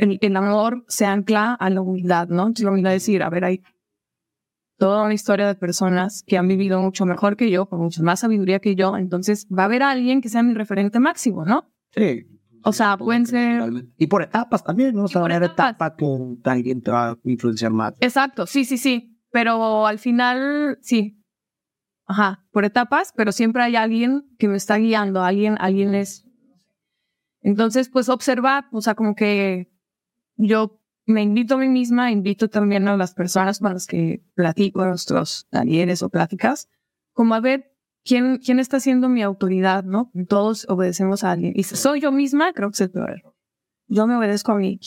el, el amor se ancla a la humildad, ¿no? Entonces la humildad es decir, a ver, hay toda una historia de personas que han vivido mucho mejor que yo, con mucha más sabiduría que yo, entonces va a haber alguien que sea mi referente máximo, ¿no? Sí. O sea, pueden ser... Y por etapas también, ¿no? O sea, haber etapas. etapa que alguien te va a influenciar más. Exacto, sí, sí, sí, pero al final, sí. Ajá, por etapas, pero siempre hay alguien que me está guiando, alguien, alguien es... Entonces, pues observar, o sea, como que yo me invito a mí misma, invito también a las personas con las que platico, a nuestros talleres o pláticas, como a ver quién, quién está siendo mi autoridad, ¿no? Todos obedecemos a alguien. Y si soy yo misma, creo que es el peor error. Yo me obedezco a mí.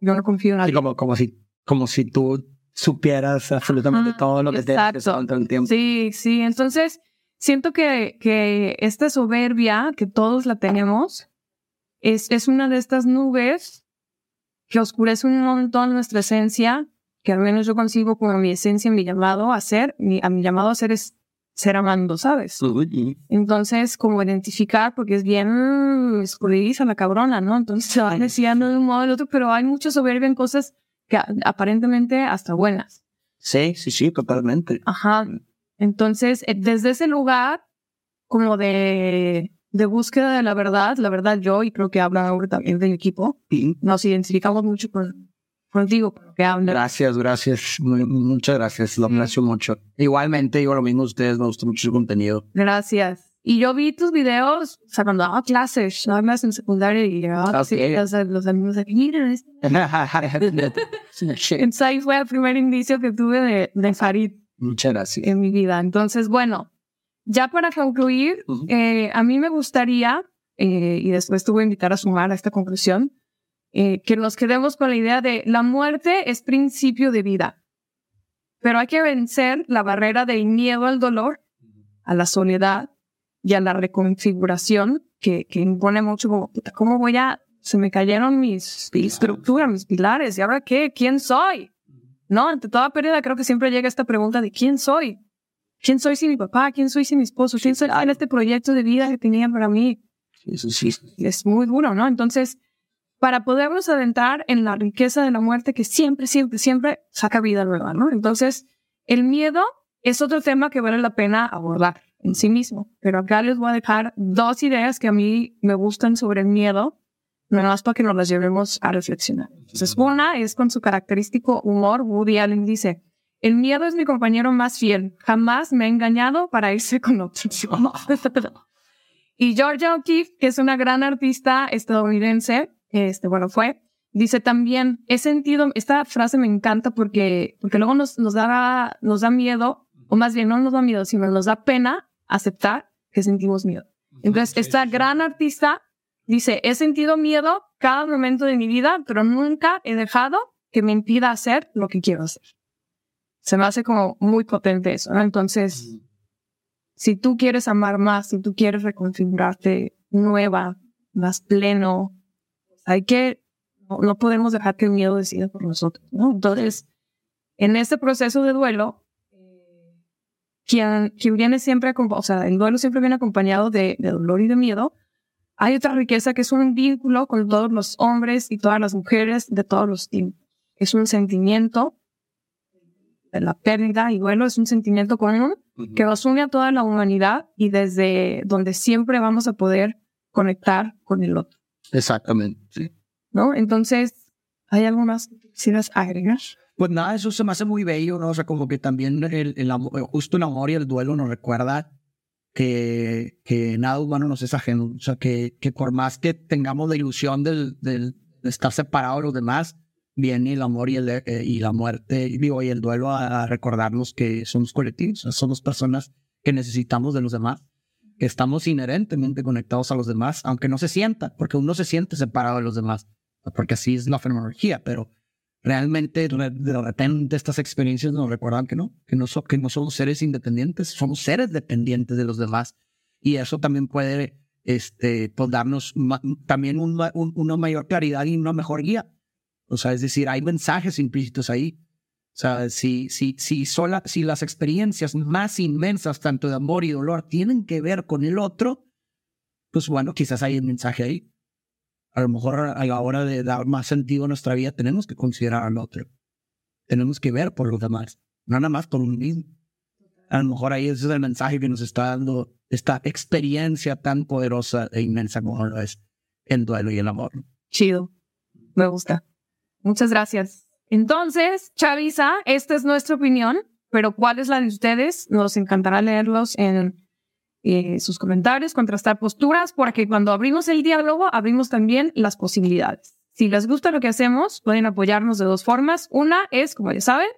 Yo no confío en alguien. como, como, si, como si tú supieras absolutamente Ajá, todo lo que te exacto. todo el tiempo. Sí, sí. Entonces, siento que, que esta soberbia, que todos la tenemos, es, es una de estas nubes que oscurece un montón nuestra esencia, que al menos yo consigo como mi esencia, mi llamado a ser, mi, a mi llamado a ser es ser amando, ¿sabes? Entonces, como identificar, porque es bien escurridiza la cabrona, ¿no? Entonces se va desviando de un modo al otro, pero hay mucha soberbia en cosas que aparentemente hasta buenas. Sí, sí, sí, totalmente. Ajá. Entonces, eh, desde ese lugar, como de, de búsqueda de la verdad, la verdad yo, y creo que habla ahora también del equipo, Sí. nos identificamos mucho con, contigo, con lo que habla. Gracias, gracias. Muchas gracias. Lo aprecio mucho. Igualmente, digo lo mismo a ustedes. Me gustó mucho su contenido. Gracias. Y yo vi tus videos, o sea, cuando daba clases, nada más en secundaria, y llegaba Ok. así, o sea, los amigos de, miren, este". Entonces ahí fue el primer indicio que tuve de, de Farid muchas gracias. en mi vida. Entonces, bueno, ya para concluir, eh, a mí me gustaría, eh, y después te voy a invitar a sumar a esta conclusión, eh, que nos quedemos con la idea de la muerte es principio de vida, pero hay que vencer la barrera del miedo al dolor, a la soledad y a la reconfiguración que, que impone mucho como, ¿cómo voy a, se me cayeron mis estructuras, mis pilares, ¿y ahora qué? ¿Quién soy? No, ante toda pérdida creo que siempre llega esta pregunta de ¿quién soy? ¿Quién soy sin mi papá? ¿Quién soy sin mi esposo? ¿Quién soy sin este proyecto de vida que tenía para mí? Eso sí. Es muy duro, ¿no? Entonces, para podernos adentrar en la riqueza de la muerte que siempre, siempre, siempre saca vida nueva, ¿no? Entonces, el miedo es otro tema que vale la pena abordar en sí mismo. Pero acá les voy a dejar dos ideas que a mí me gustan sobre el miedo nada más para que nos las llevemos a reflexionar. Entonces, una es con su característico humor. Woody Allen dice, el miedo es mi compañero más fiel. Jamás me ha engañado para irse con otro. y Georgia O'Keeffe, que es una gran artista estadounidense, este, bueno, fue, dice también, he sentido, esta frase me encanta porque, porque luego nos, nos, da, nos da miedo, o más bien no nos da miedo, sino nos da pena aceptar que sentimos miedo. Entonces, esta gran artista dice, he sentido miedo cada momento de mi vida, pero nunca he dejado que me impida hacer lo que quiero hacer. Se me hace como muy potente eso, ¿no? Entonces, si tú quieres amar más, si tú quieres reconfigurarte nueva, más pleno, hay que, no, podemos dejar que el miedo decida por nosotros, ¿no? Entonces, en este proceso de duelo, quien, quien viene siempre, o sea, el duelo siempre viene acompañado de, de dolor y de miedo, hay otra riqueza que es un vínculo con todos los hombres y todas las mujeres de todos los tiempos. Es un sentimiento de la pérdida y duelo, es un sentimiento común que nos une a toda la humanidad y desde donde siempre vamos a poder conectar con el otro. Exactamente, sí. ¿No? Entonces, ¿hay algo más que quisieras agregar? Pues nada, eso se me hace muy bello, ¿no? O sea, como que también el, el justo el amor y el duelo nos recuerda que, que nada humano nos es ajeno. O sea, que, que por más que tengamos la ilusión del, del, de estar separados de los demás, viene el amor y, el, eh, y la muerte, digo, y el duelo a, recordarnos que somos colectivos, somos personas que necesitamos de los demás, que estamos inherentemente conectados a los demás, aunque no se sienta, porque uno se siente separado de los demás, porque así es la fenomenología, pero realmente de repente estas experiencias nos recuerdan que no, que no, que no somos seres independientes, somos seres dependientes de los demás. Y eso también puede este, pues darnos también una mayor claridad y una mejor guía. O sea, es decir, hay mensajes implícitos ahí. O sea, si, si, si, sola, si las experiencias más inmensas, tanto de amor y dolor, tienen que ver con el otro, pues bueno, quizás hay un mensaje ahí a lo mejor a la hora de dar más sentido a nuestra vida tenemos que considerar al otro. Tenemos que ver por los demás, no nada más por uno mismo. A lo mejor ahí ese es el mensaje que nos está dando esta experiencia tan poderosa e inmensa como lo es el duelo y el amor. Chido. Me gusta. Muchas gracias. Entonces, Chavisa, esta es nuestra opinión, pero ¿cuál es la de ustedes? Nos encantará leerlos en eh, sus comentarios, contrastar posturas, porque cuando abrimos el diálogo, abrimos también las posibilidades. Si les gusta lo que hacemos, pueden apoyarnos de dos formas. Una es, como ya saben,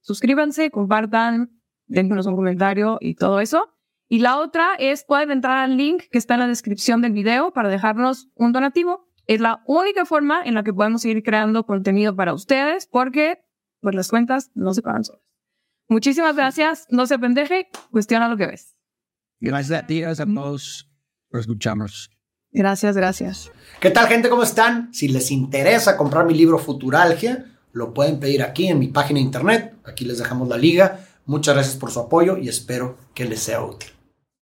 suscríbanse, compartan, déjenos un comentario y todo eso. Y la otra es, pueden entrar al link que está en la descripción del video para dejarnos un donativo. Es la única forma en la que podemos seguir creando contenido para ustedes, porque pues las cuentas no se pagan solas. Muchísimas gracias. No se pendeje, cuestiona lo que ves. Gracias a ti, gracias a todos por escucharnos. Gracias, gracias. ¿Qué tal, gente? ¿Cómo están? Si les interesa comprar mi libro Futuralgia, lo pueden pedir aquí en mi página de internet. Aquí les dejamos la liga. Muchas gracias por su apoyo y espero que les sea útil.